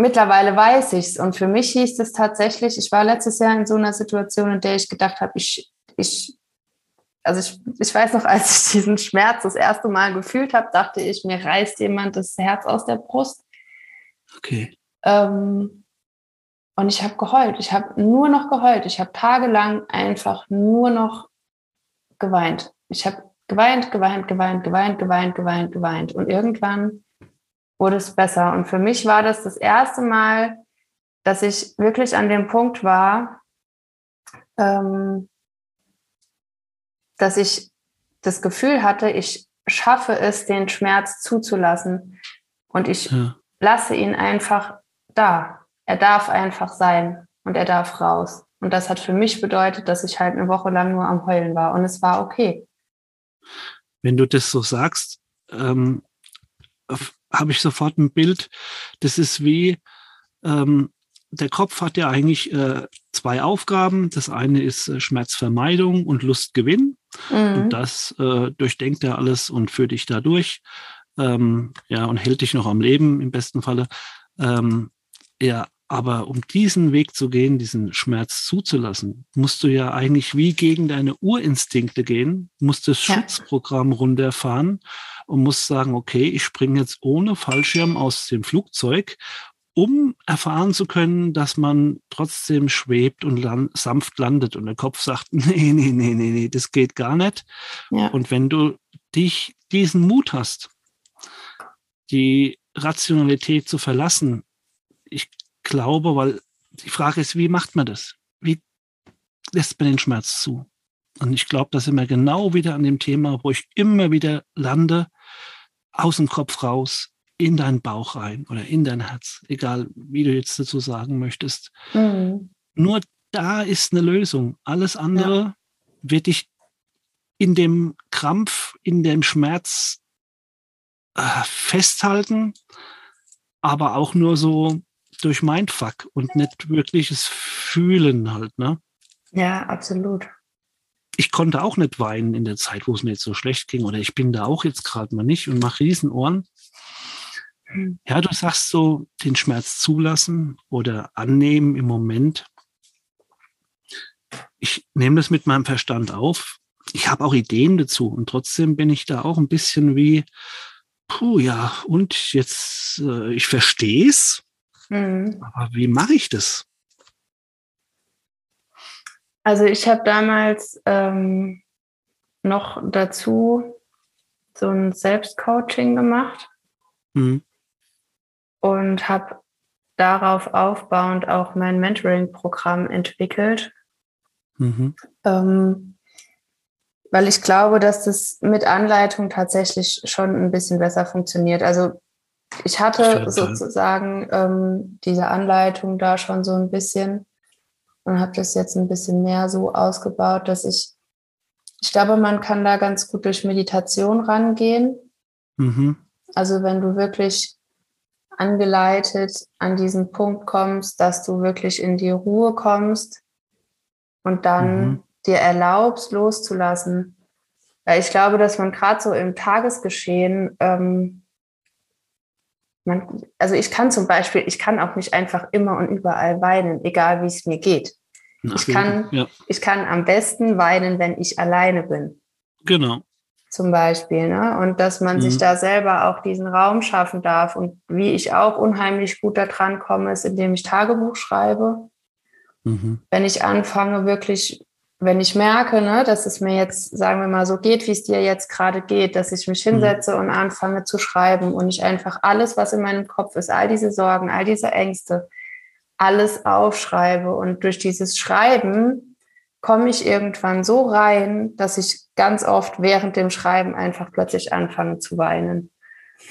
mittlerweile weiß ich es. Und für mich hieß es tatsächlich, ich war letztes Jahr in so einer Situation, in der ich gedacht habe, ich, ich, also ich, ich weiß noch, als ich diesen Schmerz das erste Mal gefühlt habe, dachte ich, mir reißt jemand das Herz aus der Brust. Okay. Ähm, und ich habe geheult. Ich habe nur noch geheult. Ich habe tagelang einfach nur noch geweint. Ich habe geweint, geweint, geweint, geweint, geweint, geweint, geweint. Und irgendwann wurde es besser. Und für mich war das das erste Mal, dass ich wirklich an dem Punkt war, ähm, dass ich das Gefühl hatte, ich schaffe es, den Schmerz zuzulassen. Und ich ja. lasse ihn einfach da. Er darf einfach sein und er darf raus. Und das hat für mich bedeutet, dass ich halt eine Woche lang nur am Heulen war. Und es war okay. Wenn du das so sagst, ähm, habe ich sofort ein Bild. Das ist wie, ähm, der Kopf hat ja eigentlich äh, zwei Aufgaben. Das eine ist äh, Schmerzvermeidung und Lustgewinn. Mhm. Und das äh, durchdenkt er alles und führt dich da durch. Ähm, ja, und hält dich noch am Leben im besten Falle. Ähm, ja, aber um diesen Weg zu gehen, diesen Schmerz zuzulassen, musst du ja eigentlich wie gegen deine Urinstinkte gehen, musst das ja. Schutzprogramm runterfahren und musst sagen, okay, ich springe jetzt ohne Fallschirm aus dem Flugzeug, um erfahren zu können, dass man trotzdem schwebt und land, sanft landet. Und der Kopf sagt, nee, nee, nee, nee, nee, das geht gar nicht. Ja. Und wenn du dich diesen Mut hast, die Rationalität zu verlassen, ich glaube, weil die Frage ist, wie macht man das? Wie lässt man den Schmerz zu? Und ich glaube, da sind wir genau wieder an dem Thema, wo ich immer wieder lande, aus dem Kopf raus, in deinen Bauch rein oder in dein Herz, egal wie du jetzt dazu sagen möchtest. Mhm. Nur da ist eine Lösung. Alles andere ja. wird dich in dem Krampf, in dem Schmerz äh, festhalten, aber auch nur so durch Mindfuck und nicht wirkliches Fühlen halt, ne? Ja, absolut. Ich konnte auch nicht weinen in der Zeit, wo es mir jetzt so schlecht ging, oder ich bin da auch jetzt gerade mal nicht und mache Riesenohren. Ja, du sagst so, den Schmerz zulassen oder annehmen im Moment. Ich nehme das mit meinem Verstand auf. Ich habe auch Ideen dazu und trotzdem bin ich da auch ein bisschen wie, puh, ja, und jetzt, äh, ich verstehe es, Mhm. Aber wie mache ich das? Also ich habe damals ähm, noch dazu so ein Selbstcoaching gemacht mhm. und habe darauf aufbauend auch mein Mentoring-Programm entwickelt. Mhm. Ähm, weil ich glaube, dass das mit Anleitung tatsächlich schon ein bisschen besser funktioniert. Also ich hatte sozusagen ähm, diese Anleitung da schon so ein bisschen und habe das jetzt ein bisschen mehr so ausgebaut, dass ich, ich glaube, man kann da ganz gut durch Meditation rangehen. Mhm. Also wenn du wirklich angeleitet an diesen Punkt kommst, dass du wirklich in die Ruhe kommst und dann mhm. dir erlaubst, loszulassen. Weil ich glaube, dass man gerade so im Tagesgeschehen ähm, man, also ich kann zum Beispiel, ich kann auch nicht einfach immer und überall weinen, egal wie es mir geht. ich kann, ja. ich kann am besten weinen, wenn ich alleine bin. Genau. zum Beispiel. Ne? Und dass man mhm. sich da selber auch diesen Raum schaffen darf. Und wie ich auch unheimlich gut da dran komme, ist, indem ich Tagebuch schreibe. Mhm. Wenn ich anfange, wirklich, wenn ich merke, ne, dass es mir jetzt, sagen wir mal, so geht, wie es dir jetzt gerade geht, dass ich mich mhm. hinsetze und anfange zu schreiben und ich einfach alles, was in meinem Kopf ist, all diese Sorgen, all diese Ängste, alles aufschreibe. Und durch dieses Schreiben komme ich irgendwann so rein, dass ich ganz oft während dem Schreiben einfach plötzlich anfange zu weinen.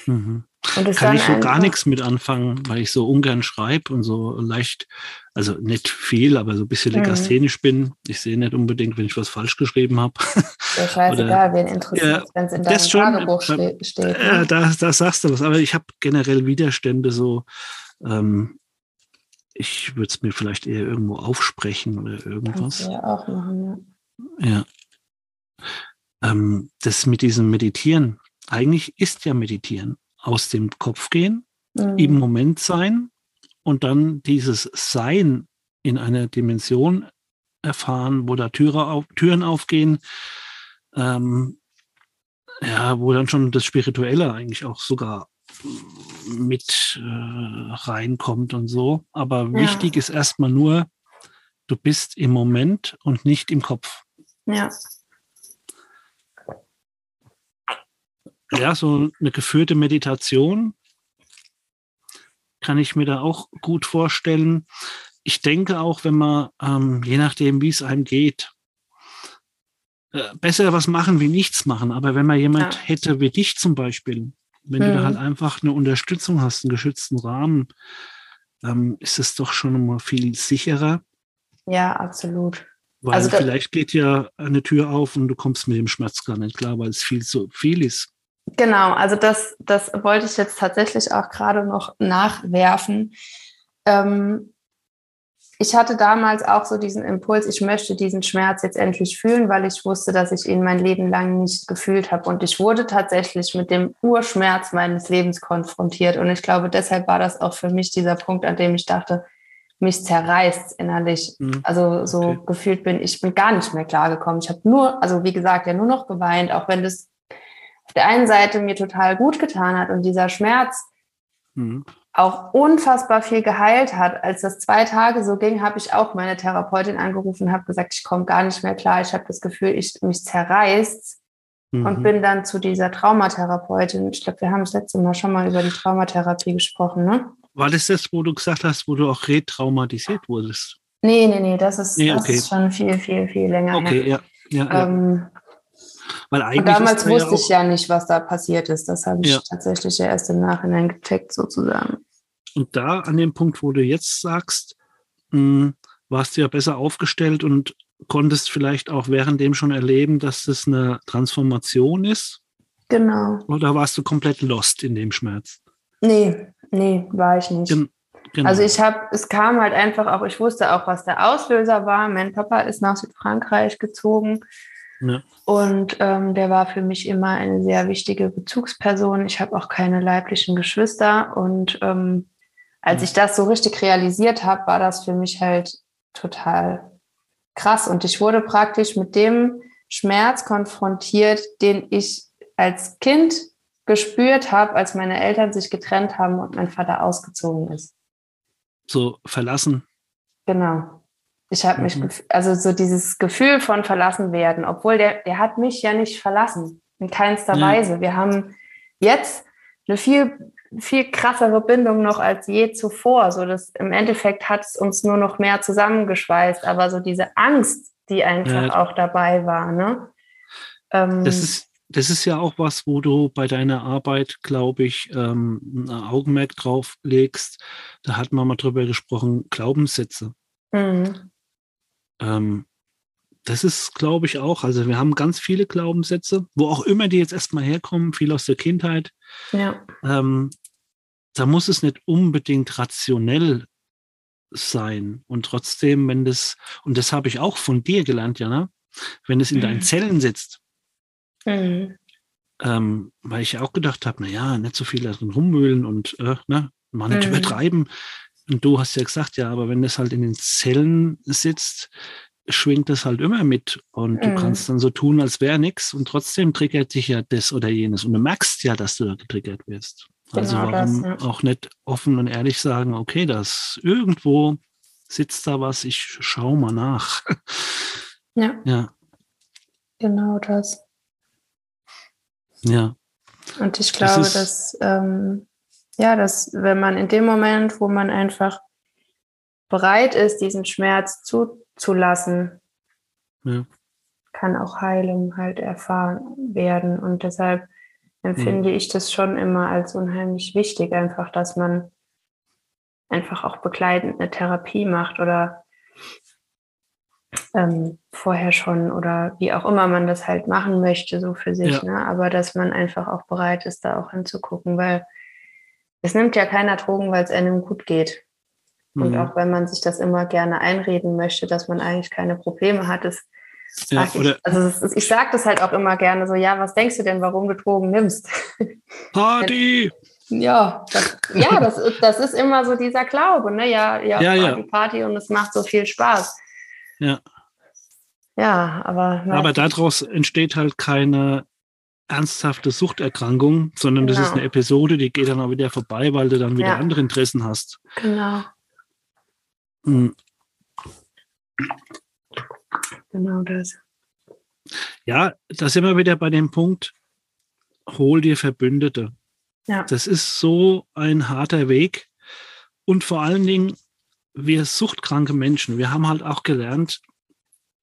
Mhm. Kann ich so gar nichts mit anfangen, weil ich so ungern schreibe und so leicht, also nicht viel, aber so ein bisschen legasthenisch mhm. bin. Ich sehe nicht unbedingt, wenn ich was falsch geschrieben habe. Ja, scheißegal, wen interessiert ja, wenn es in deinem Tagebuch schon, steht. Ne? Ja, da, da sagst du was, aber ich habe generell Widerstände so, ähm, ich würde es mir vielleicht eher irgendwo aufsprechen oder irgendwas. Kannst du ja auch machen, ja. Ja. Ähm, das mit diesem Meditieren, eigentlich ist ja Meditieren. Aus dem Kopf gehen, mhm. im Moment sein und dann dieses Sein in einer Dimension erfahren, wo da Türe auf, Türen aufgehen, ähm, ja, wo dann schon das Spirituelle eigentlich auch sogar mit äh, reinkommt und so. Aber ja. wichtig ist erstmal nur, du bist im Moment und nicht im Kopf. Ja. Ja, so eine geführte Meditation kann ich mir da auch gut vorstellen. Ich denke auch, wenn man, ähm, je nachdem, wie es einem geht, äh, besser was machen wie nichts machen. Aber wenn man jemand ja. hätte wie dich zum Beispiel, wenn mhm. du da halt mhm. einfach eine Unterstützung hast, einen geschützten Rahmen, ähm, ist es doch schon mal viel sicherer. Ja, absolut. Weil also vielleicht geht ja eine Tür auf und du kommst mit dem Schmerz gar nicht klar, weil es viel zu viel ist. Genau, also das, das wollte ich jetzt tatsächlich auch gerade noch nachwerfen. Ähm, ich hatte damals auch so diesen Impuls, ich möchte diesen Schmerz jetzt endlich fühlen, weil ich wusste, dass ich ihn mein Leben lang nicht gefühlt habe. Und ich wurde tatsächlich mit dem Urschmerz meines Lebens konfrontiert. Und ich glaube, deshalb war das auch für mich dieser Punkt, an dem ich dachte, mich zerreißt innerlich. Mhm. Also so okay. gefühlt bin ich bin gar nicht mehr klargekommen. Ich habe nur, also wie gesagt, ja nur noch geweint, auch wenn das auf der einen Seite mir total gut getan hat und dieser Schmerz mhm auch unfassbar viel geheilt hat. Als das zwei Tage so ging, habe ich auch meine Therapeutin angerufen und habe gesagt, ich komme gar nicht mehr klar. Ich habe das Gefühl, ich mich zerreißt mhm. und bin dann zu dieser Traumatherapeutin. Ich glaube, wir haben das letzte Mal schon mal über die Traumatherapie gesprochen, ne? War das das, wo du gesagt hast, wo du auch retraumatisiert wurdest? Nee, nee, nee, das ist, nee, okay. das ist schon viel, viel, viel länger okay, her. Ja, ja, ähm, Weil eigentlich damals wusste ja ich ja nicht, was da passiert ist. Das habe ich ja. tatsächlich ja erst im Nachhinein gecheckt, sozusagen. Und da an dem Punkt, wo du jetzt sagst, mh, hm, warst du ja besser aufgestellt und konntest vielleicht auch währenddem schon erleben, dass das eine Transformation ist. Genau. Oder warst du komplett lost in dem Schmerz? Nee, nee, war ich nicht. Gen genau. Also ich habe, es kam halt einfach auch, ich wusste auch, was der Auslöser war. Mein Papa ist nach Südfrankreich gezogen. Ja. Und ähm, der war für mich immer eine sehr wichtige Bezugsperson. Ich habe auch keine leiblichen Geschwister und ähm, als ich das so richtig realisiert habe, war das für mich halt total krass. Und ich wurde praktisch mit dem Schmerz konfrontiert, den ich als Kind gespürt habe, als meine Eltern sich getrennt haben und mein Vater ausgezogen ist. So verlassen. Genau. Ich habe mhm. mich, also so dieses Gefühl von verlassen werden, obwohl der, der hat mich ja nicht verlassen, in keinster ja. Weise. Wir haben jetzt eine viel viel krassere Bindung noch als je zuvor. So dass im Endeffekt hat es uns nur noch mehr zusammengeschweißt, aber so diese Angst, die einfach ja. auch dabei war. Ne? Ähm, das ist das ist ja auch was, wo du bei deiner Arbeit, glaube ich, ähm, ein Augenmerk drauf legst. Da hat man mal drüber gesprochen, Glaubenssätze. Mhm. Ähm, das ist, glaube ich, auch, also wir haben ganz viele Glaubenssätze, wo auch immer die jetzt erstmal herkommen, viel aus der Kindheit. Ja. Ähm, da muss es nicht unbedingt rationell sein. Und trotzdem, wenn das, und das habe ich auch von dir gelernt, Jana, wenn es in mhm. deinen Zellen sitzt, mhm. ähm, weil ich auch gedacht habe, naja, nicht so viel darin rumwühlen und äh, ne, mal nicht mhm. übertreiben. Und du hast ja gesagt, ja, aber wenn das halt in den Zellen sitzt, schwingt das halt immer mit und du Mhm. kannst dann so tun, als wäre nichts und trotzdem triggert dich ja das oder jenes und du merkst ja, dass du da getriggert wirst. Also Genau das, warum ja. auch nicht offen und ehrlich sagen, okay, das irgendwo sitzt da was, ich schau mal nach. Ja, ja, genau das. ja, Und ich Das glaube, ist- dass, ähm, ja, dass wenn man in dem Moment, wo man einfach bereit ist, diesen Schmerz zuzulassen, ja, kann auch Heilung halt erfahren werden. Und deshalb empfinde ich das schon immer als unheimlich wichtig, einfach, dass man einfach auch begleitend eine Therapie macht oder ähm, vorher schon oder wie auch immer man das halt machen möchte, so für sich. Ja. Ne? Aber dass man einfach auch bereit ist, da auch hinzugucken, weil es nimmt ja keiner Drogen, weil es einem gut geht. Und mhm. auch wenn man sich das immer gerne einreden möchte, dass man eigentlich keine Probleme hat, das ja ich, also ist, ich sage das halt auch immer gerne so, ja, was denkst du denn, warum du Drogen nimmst? Party! Ja, das, ja, das, ist- das ist immer so dieser Glaube, ne? Ja, ja, Ja, ja. Party, Party und es macht so viel Spaß. Ja. Ja, aber, Aber daraus entsteht halt keine ernsthafte Suchterkrankung, sondern das ist Genau. eine Episode, die geht dann auch wieder vorbei, weil du dann wieder Ja. andere Interessen hast. genau, Mhm. genau das. Ja, da sind wir wieder bei dem Punkt, hol dir Verbündete. Ja. Das ist so ein harter Weg. Und vor allen Dingen, wir suchtkranke Menschen, wir haben halt auch gelernt,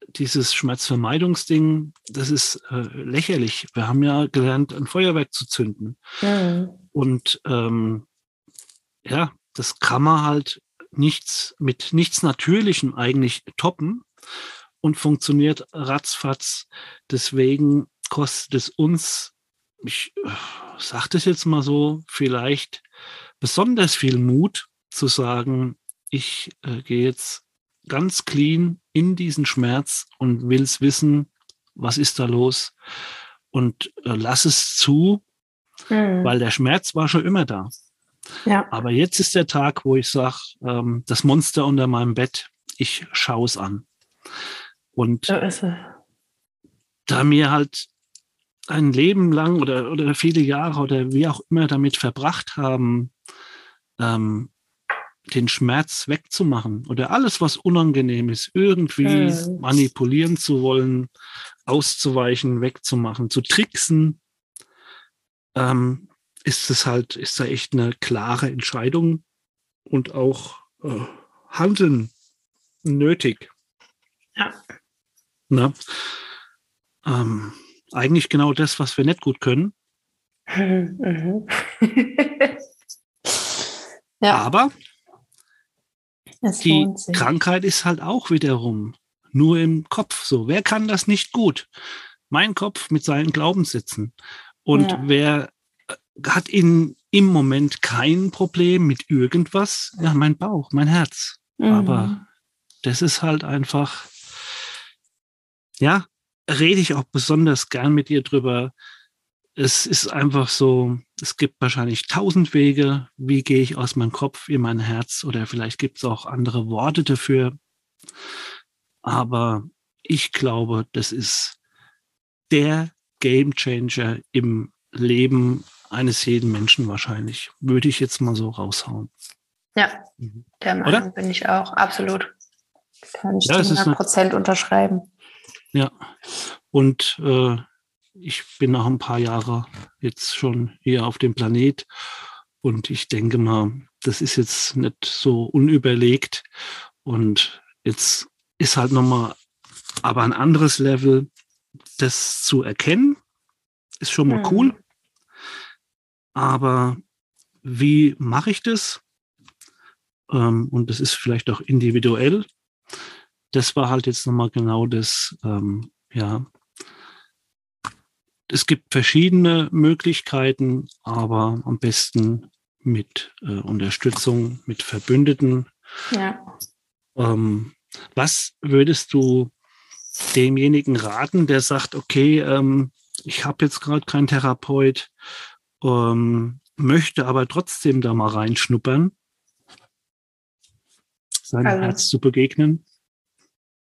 dieses Schmerzvermeidungsding, das ist äh, lächerlich. Wir haben ja gelernt, ein Feuerwerk zu zünden. Mhm. Und ähm, ja, das kann man halt nichts mit nichts Natürlichem eigentlich toppen und funktioniert ratzfatz. Deswegen kostet es uns, ich äh, sage das jetzt mal so, vielleicht besonders viel Mut zu sagen, ich äh, gehe jetzt ganz clean in diesen Schmerz und will es wissen, was ist da los und äh, lass es zu, Mhm. weil der Schmerz war schon immer da. ja, Aber jetzt ist der Tag, wo ich sage, ähm, das Monster unter meinem Bett, ich schaue es an. Und so da mir halt ein Leben lang oder, oder viele Jahre oder wie auch immer damit verbracht haben, ähm, den Schmerz wegzumachen oder alles, was unangenehm ist, irgendwie Mhm. manipulieren zu wollen, auszuweichen, wegzumachen, zu tricksen, ähm, ist es halt, ist da echt eine klare Entscheidung und auch äh, Handeln nötig. Ja. Na? Ähm, eigentlich genau das, was wir nicht gut können. Mhm. ja, Aber es die. Krankheit ist halt auch wiederum nur im Kopf so. Wer kann das nicht gut? Mein Kopf mit seinen Glaubenssätzen. Und Ja. wer äh, hat in, im Moment kein Problem mit irgendwas? Ja, mein Bauch, mein Herz. Mhm. Aber das ist halt einfach, ja, rede ich auch besonders gern mit dir drüber. Es ist einfach so, es gibt wahrscheinlich tausend Wege, wie gehe ich aus meinem Kopf in mein Herz oder vielleicht gibt es auch andere Worte dafür. Aber ich glaube, das ist der Game Changer im Leben eines jeden Menschen wahrscheinlich. Würde ich jetzt mal so raushauen. Ja, Mhm. der Meinung bin ich auch, absolut. Kann ich Ja, zu es ist 100 Prozent unterschreiben. Ja, und äh, ich bin nach ein paar Jahre jetzt schon hier auf dem Planet und ich denke mal, das ist jetzt nicht so unüberlegt und jetzt ist halt nochmal aber ein anderes Level, das zu erkennen, ist schon mal Mhm. cool. Aber wie mache ich das? Ähm, und das ist vielleicht auch individuell. Das war halt jetzt nochmal genau das, ähm, ja. Es gibt verschiedene Möglichkeiten, aber am besten mit äh, Unterstützung, mit Verbündeten. Ja. Ähm, was würdest du demjenigen raten, der sagt, okay, ähm, ich habe jetzt gerade keinen Therapeut, ähm, möchte aber trotzdem da mal reinschnuppern, seinem Also- Herz zu begegnen?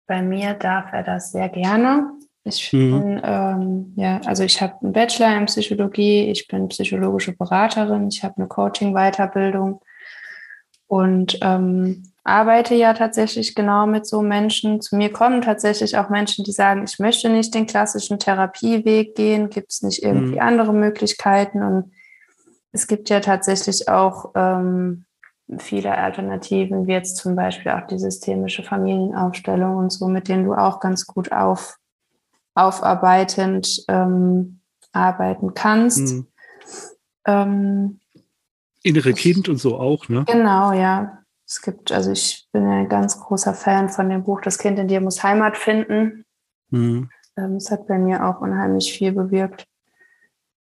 bei mir darf er das sehr gerne. Ich mhm. bin, ähm, ja, also ich habe einen Bachelor in Psychologie, ich bin psychologische Beraterin, ich habe eine Coaching-Weiterbildung und ähm, arbeite ja tatsächlich genau mit so Menschen. Zu mir kommen tatsächlich auch Menschen, die sagen, ich möchte nicht den klassischen Therapieweg gehen, gibt es nicht irgendwie mhm. andere Möglichkeiten und es gibt ja tatsächlich auch ähm, viele Alternativen, wie jetzt zum Beispiel auch die systemische Familienaufstellung und so, mit denen du auch ganz gut auf, aufarbeitend ähm, arbeiten kannst. Mhm. Ähm, Innere Kind und so auch, ne? Genau, ja. Es gibt, also ich bin ein ganz großer Fan von dem Buch Das Kind in dir muss Heimat finden. Mhm. Ähm, es hat bei mir auch unheimlich viel bewirkt.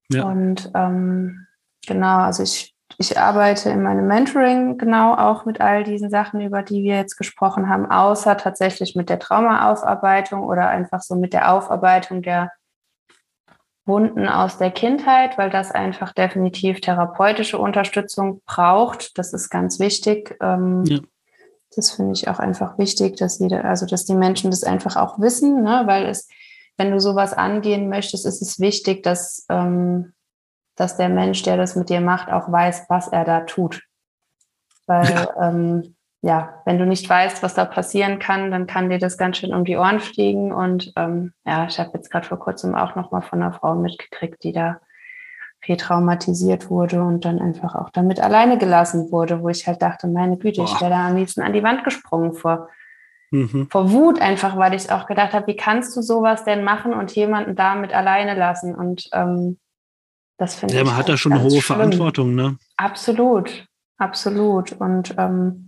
Ja. Und ähm, genau, also ich ich arbeite in meinem Mentoring genau auch mit all diesen Sachen, über die wir jetzt gesprochen haben, außer tatsächlich mit der Traumaaufarbeitung oder einfach so mit der Aufarbeitung der Wunden aus der Kindheit, weil das einfach definitiv therapeutische Unterstützung braucht. Das ist ganz wichtig. Ähm, ja. Das finde ich auch einfach wichtig, dass jeder, also dass die Menschen das einfach auch wissen, ne? weil es, wenn du sowas angehen möchtest, ist es wichtig, dass ähm, dass der Mensch, der das mit dir macht, auch weiß, was er da tut. Weil, ja. Ähm, ja, wenn du nicht weißt, was da passieren kann, dann kann dir das ganz schön um die Ohren fliegen. Und ähm, ja, ich habe jetzt gerade vor kurzem auch noch mal von einer Frau mitgekriegt, die da retraumatisiert wurde und dann einfach auch damit alleine gelassen wurde, wo ich halt dachte, meine Güte, Boah. ich wäre da am liebsten an die Wand gesprungen vor, mhm. vor Wut einfach, weil ich auch gedacht habe, wie kannst du sowas denn machen und jemanden damit alleine lassen? Und ähm, das finde ja, ich. man hat da schon eine hohe schlimm. Verantwortung, ne? Absolut, absolut. Und ähm,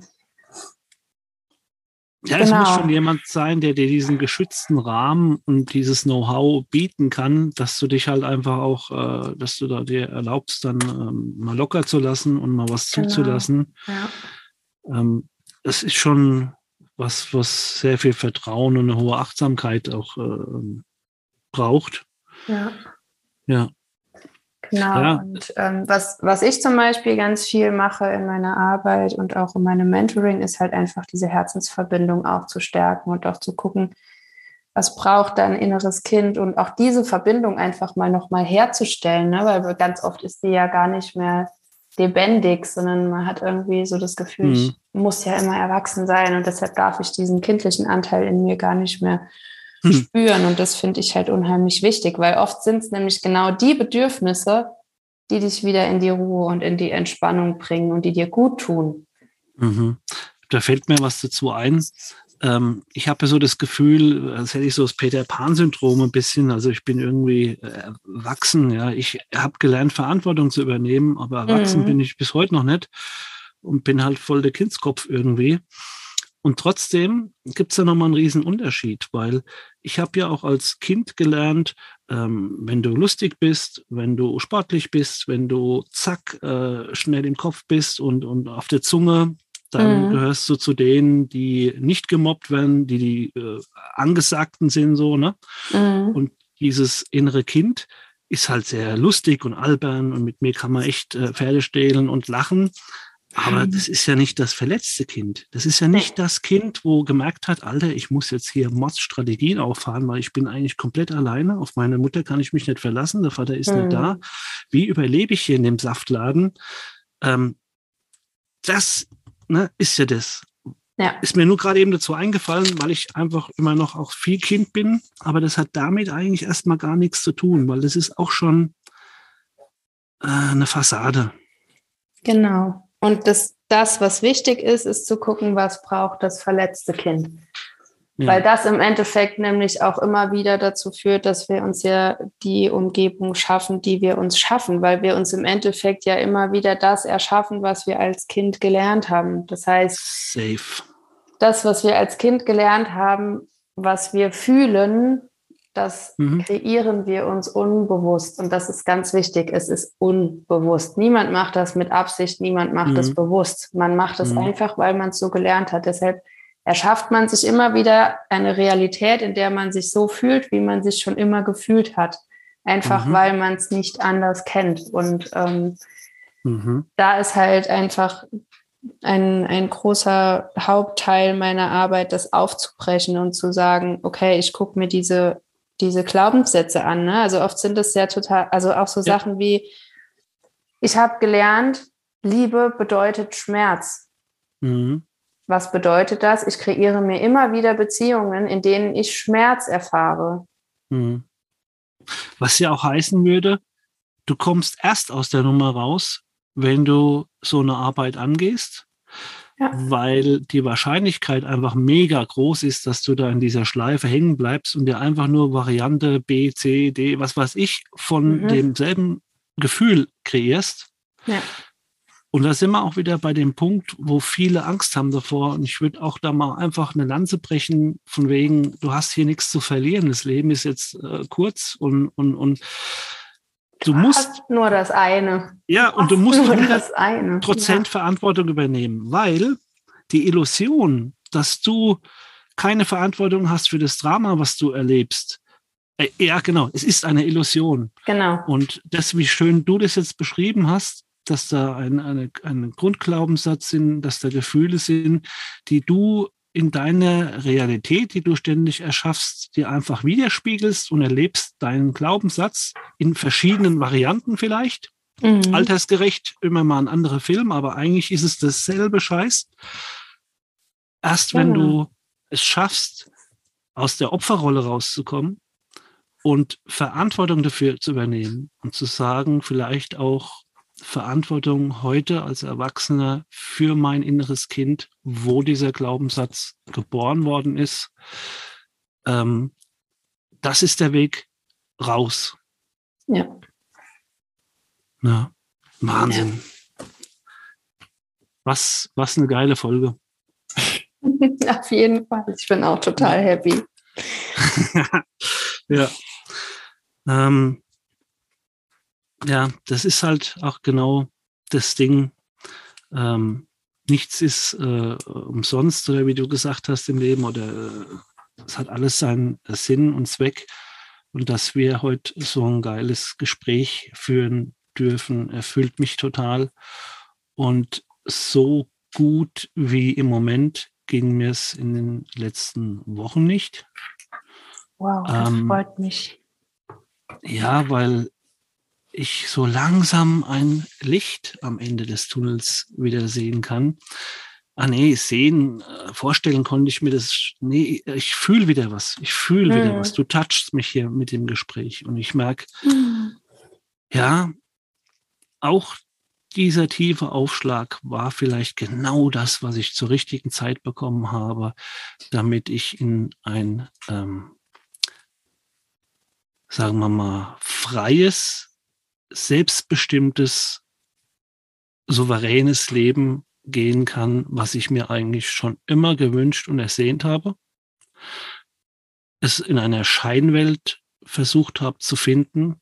ja, genau. es muss genau. schon jemand sein, der dir diesen geschützten Rahmen und dieses Know-how bieten kann, dass du dich halt einfach auch, äh, dass du da dir erlaubst, dann ähm, mal locker zu lassen und mal was genau. zuzulassen. Ja. Ähm, das ist schon was, was sehr viel Vertrauen und eine hohe Achtsamkeit auch äh, braucht. Ja. Ja. Genau. Ja. Und ähm, was, was ich zum Beispiel ganz viel mache in meiner Arbeit und auch in meinem Mentoring, ist halt einfach diese Herzensverbindung auch zu stärken und auch zu gucken, was braucht dein inneres Kind und auch diese Verbindung einfach mal nochmal herzustellen, ne? weil ganz oft ist die ja gar nicht mehr lebendig, sondern man hat irgendwie so das Gefühl, mhm. ich muss ja immer erwachsen sein und deshalb darf ich diesen kindlichen Anteil in mir gar nicht mehr hm. spüren. Und das finde ich halt unheimlich wichtig, weil oft sind es nämlich genau die Bedürfnisse, die dich wieder in die Ruhe und in die Entspannung bringen und die dir gut tun. Mhm. Da fällt mir was dazu ein. Ähm, ich habe so das Gefühl, als hätte ich so das Peter Pan-Syndrom ein bisschen. Also ich bin irgendwie äh, erwachsen. Ja, ich habe gelernt, Verantwortung zu übernehmen, aber erwachsen mhm. bin ich bis heute noch nicht und bin halt voll der Kindskopf irgendwie. Und trotzdem gibt es da nochmal einen riesen Unterschied, weil ich habe ja auch als Kind gelernt, ähm, wenn du lustig bist, wenn du sportlich bist, wenn du zack, äh, schnell im Kopf bist und, und auf der Zunge, dann mhm. gehörst du zu denen, die nicht gemobbt werden, die die äh, Angesagten sind, so, ne? Mhm. Und dieses innere Kind ist halt sehr lustig und albern und mit mir kann man echt äh, Pferde stehlen und lachen. Aber mhm. das ist ja nicht das verletzte Kind. Das ist ja nicht das Kind, wo gemerkt hat, Alter, ich muss jetzt hier Mordsstrategien auffahren, weil ich bin eigentlich komplett alleine. Auf meine Mutter kann ich mich nicht verlassen. Der Vater ist mhm. nicht da. Mhm. Wie überlebe ich hier in dem Saftladen? Ähm, das ne, ist ja das. Ja. Ist mir nur gerade eben dazu eingefallen, weil ich einfach immer noch auch viel Kind bin. Aber das hat damit eigentlich erstmal gar nichts zu tun, weil das ist auch schon äh, eine Fassade. Genau. Und das, das, was wichtig ist, ist zu gucken, was braucht das verletzte Kind. Ja. Weil das im Endeffekt nämlich auch immer wieder dazu führt, dass wir uns ja die Umgebung schaffen, die wir uns schaffen, weil wir uns im Endeffekt ja immer wieder das erschaffen, was wir als Kind gelernt haben. Das heißt, Safe. das, was wir als Kind gelernt haben, was wir fühlen, das mhm. kreieren wir uns unbewusst. Und das ist ganz wichtig. Es ist unbewusst. Niemand macht das mit Absicht, niemand macht mhm. das bewusst. Man macht es mhm. einfach, weil man es so gelernt hat. Deshalb erschafft man sich immer wieder eine Realität, in der man sich so fühlt, wie man sich schon immer gefühlt hat. Einfach mhm. weil man es nicht anders kennt. Und ähm, mhm. da ist halt einfach ein, ein großer Hauptteil meiner Arbeit, das aufzubrechen und zu sagen, okay, ich gucke mir diese, diese Glaubenssätze an. Ne? Also oft sind es ja total, also auch so ja. Sachen wie, ich habe gelernt, Liebe bedeutet Schmerz. Mhm. Was bedeutet das? Ich kreiere mir immer wieder Beziehungen, in denen ich Schmerz erfahre. Mhm. Was ja auch heißen würde, du kommst erst aus der Nummer raus, wenn du so eine Arbeit angehst, ja. weil die Wahrscheinlichkeit einfach mega groß ist, dass du da in dieser Schleife hängen bleibst und dir einfach nur Variante B, C, D, was weiß ich, von mhm. demselben Gefühl kreierst. Ja. Und da sind wir auch wieder bei dem Punkt, wo viele Angst haben davor. Und ich würde auch da mal einfach eine Lanze brechen, von wegen, du hast hier nichts zu verlieren. Das Leben ist jetzt äh, kurz und, und, und du musst nur das eine. Ja, und du musst 100 Prozent ja. Verantwortung übernehmen, weil die Illusion, dass du keine Verantwortung hast für das Drama, was du erlebst, äh, ja, genau, es ist eine Illusion. Genau. Und das, wie schön du das jetzt beschrieben hast, dass da ein, eine, ein Grundglaubenssatz sind, dass da Gefühle sind, die du in deiner Realität, die du ständig erschaffst, dir einfach widerspiegelst und erlebst deinen Glaubenssatz in verschiedenen Varianten vielleicht. Mhm. Altersgerecht, immer mal ein anderer Film, aber eigentlich ist es dasselbe Scheiß. Erst wenn du es schaffst, aus der Opferrolle rauszukommen und Verantwortung dafür zu übernehmen und zu sagen, vielleicht auch Verantwortung heute als Erwachsener für mein inneres Kind, wo dieser Glaubenssatz geboren worden ist. Ähm, das ist der Weg raus. Ja. Ja, Wahnsinn. Ja. Was, was eine geile Folge. Auf jeden Fall. Ich bin auch total happy. ja. Ähm, ja, das ist halt auch genau das Ding. Ähm, nichts ist äh, umsonst, oder wie du gesagt hast im Leben, oder äh, es hat alles seinen Sinn und Zweck. Und dass wir heute so ein geiles Gespräch führen dürfen, erfüllt mich total. Und so gut wie im Moment ging mir es in den letzten Wochen nicht. Wow, das ähm, freut mich. Ja, weil ich so langsam ein Licht am Ende des Tunnels wieder sehen kann. Ah nee, sehen, äh, vorstellen konnte ich mir das. Nee, ich fühle wieder was. Ich fühle mhm. wieder was. Du touchst mich hier mit dem Gespräch und ich merke, mhm. ja, auch dieser tiefe Aufschlag war vielleicht genau das, was ich zur richtigen Zeit bekommen habe, damit ich in ein, ähm, sagen wir mal, freies selbstbestimmtes, souveränes Leben gehen kann, was ich mir eigentlich schon immer gewünscht und ersehnt habe. Es in einer Scheinwelt versucht habe zu finden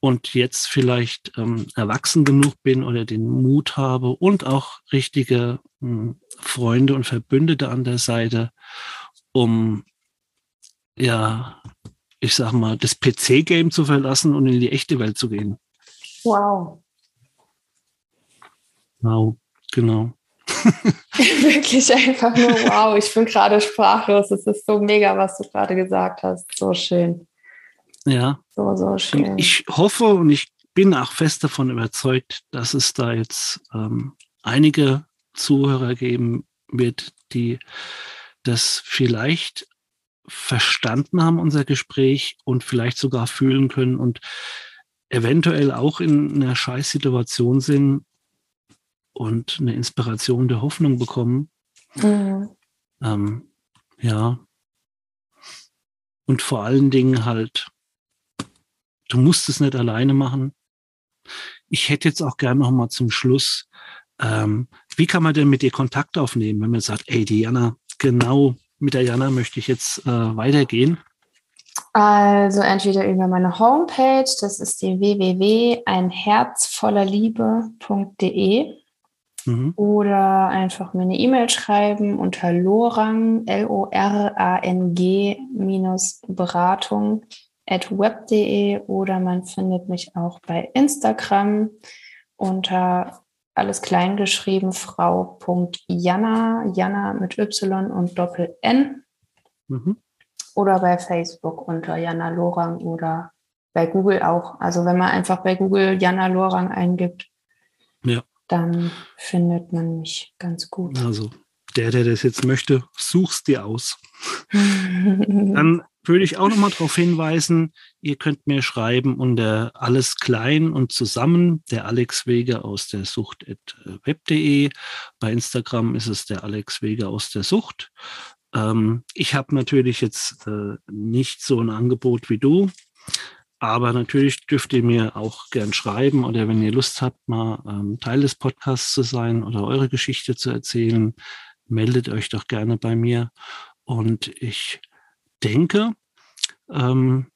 und jetzt vielleicht ähm, erwachsen genug bin oder den Mut habe und auch richtige ähm, Freunde und Verbündete an der Seite, um ja, ich sag mal, das PC-Game zu verlassen und in die echte Welt zu gehen. Wow. Wow, genau. Wirklich einfach nur wow. Ich bin gerade sprachlos. Es ist so mega, was du gerade gesagt hast. So schön. Ja. So, so schön. Ich hoffe und ich bin auch fest davon überzeugt, dass es da jetzt ähm, einige Zuhörer geben wird, die das vielleicht verstanden haben, unser Gespräch und vielleicht sogar fühlen können und eventuell auch in einer Scheißsituation sind und eine Inspiration der Hoffnung bekommen. Mhm. Ähm, ja. Und vor allen Dingen halt, du musst es nicht alleine machen. Ich hätte jetzt auch gerne noch mal zum Schluss, ähm, wie kann man denn mit dir Kontakt aufnehmen, wenn man sagt, ey, Diana, genau mit der Jana möchte ich jetzt äh, weitergehen? Also entweder über meine Homepage, das ist die www.einherzvollerliebe.de mhm. oder einfach mir eine E-Mail schreiben unter lorang, L-O-R-A-N-G minus Beratung at web.de oder man findet mich auch bei Instagram unter alles klein geschrieben, Frau.Jana, Jana mit Y und Doppel N. Mhm. Oder bei Facebook unter Jana Lorang oder bei Google auch. Also wenn man einfach bei Google Jana Lorang eingibt, ja. dann findet man mich ganz gut. Also der, der das jetzt möchte, such's dir aus. dann würde ich auch nochmal darauf hinweisen, ihr könnt mir schreiben unter alles klein und zusammen, der Alex Wege aus der Sucht.web.de. Bei Instagram ist es der Alex Wege aus der Sucht. Ähm, ich habe natürlich jetzt äh, nicht so ein Angebot wie du, aber natürlich dürft ihr mir auch gern schreiben oder wenn ihr Lust habt, mal ähm, Teil des Podcasts zu sein oder eure Geschichte zu erzählen, meldet euch doch gerne bei mir. Und ich denke, ähm,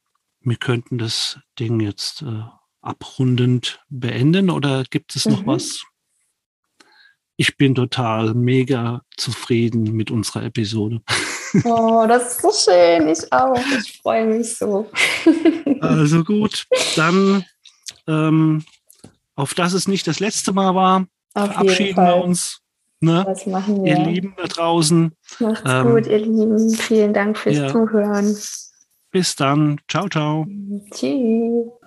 wir könnten das Ding jetzt äh, abrundend beenden oder gibt es noch mhm. was? Ich bin total mega zufrieden mit unserer Episode. Oh, das ist so schön. Ich auch. Ich freue mich so. Also gut, dann ähm, auf dass es nicht das letzte Mal war, auf verabschieden wir uns. Ne? Das machen wir. Ihr Lieben da draußen. Macht's ähm, gut, ihr Lieben. Vielen Dank fürs ja. Zuhören. Bis dann. Ciao, ciao. Tschüss.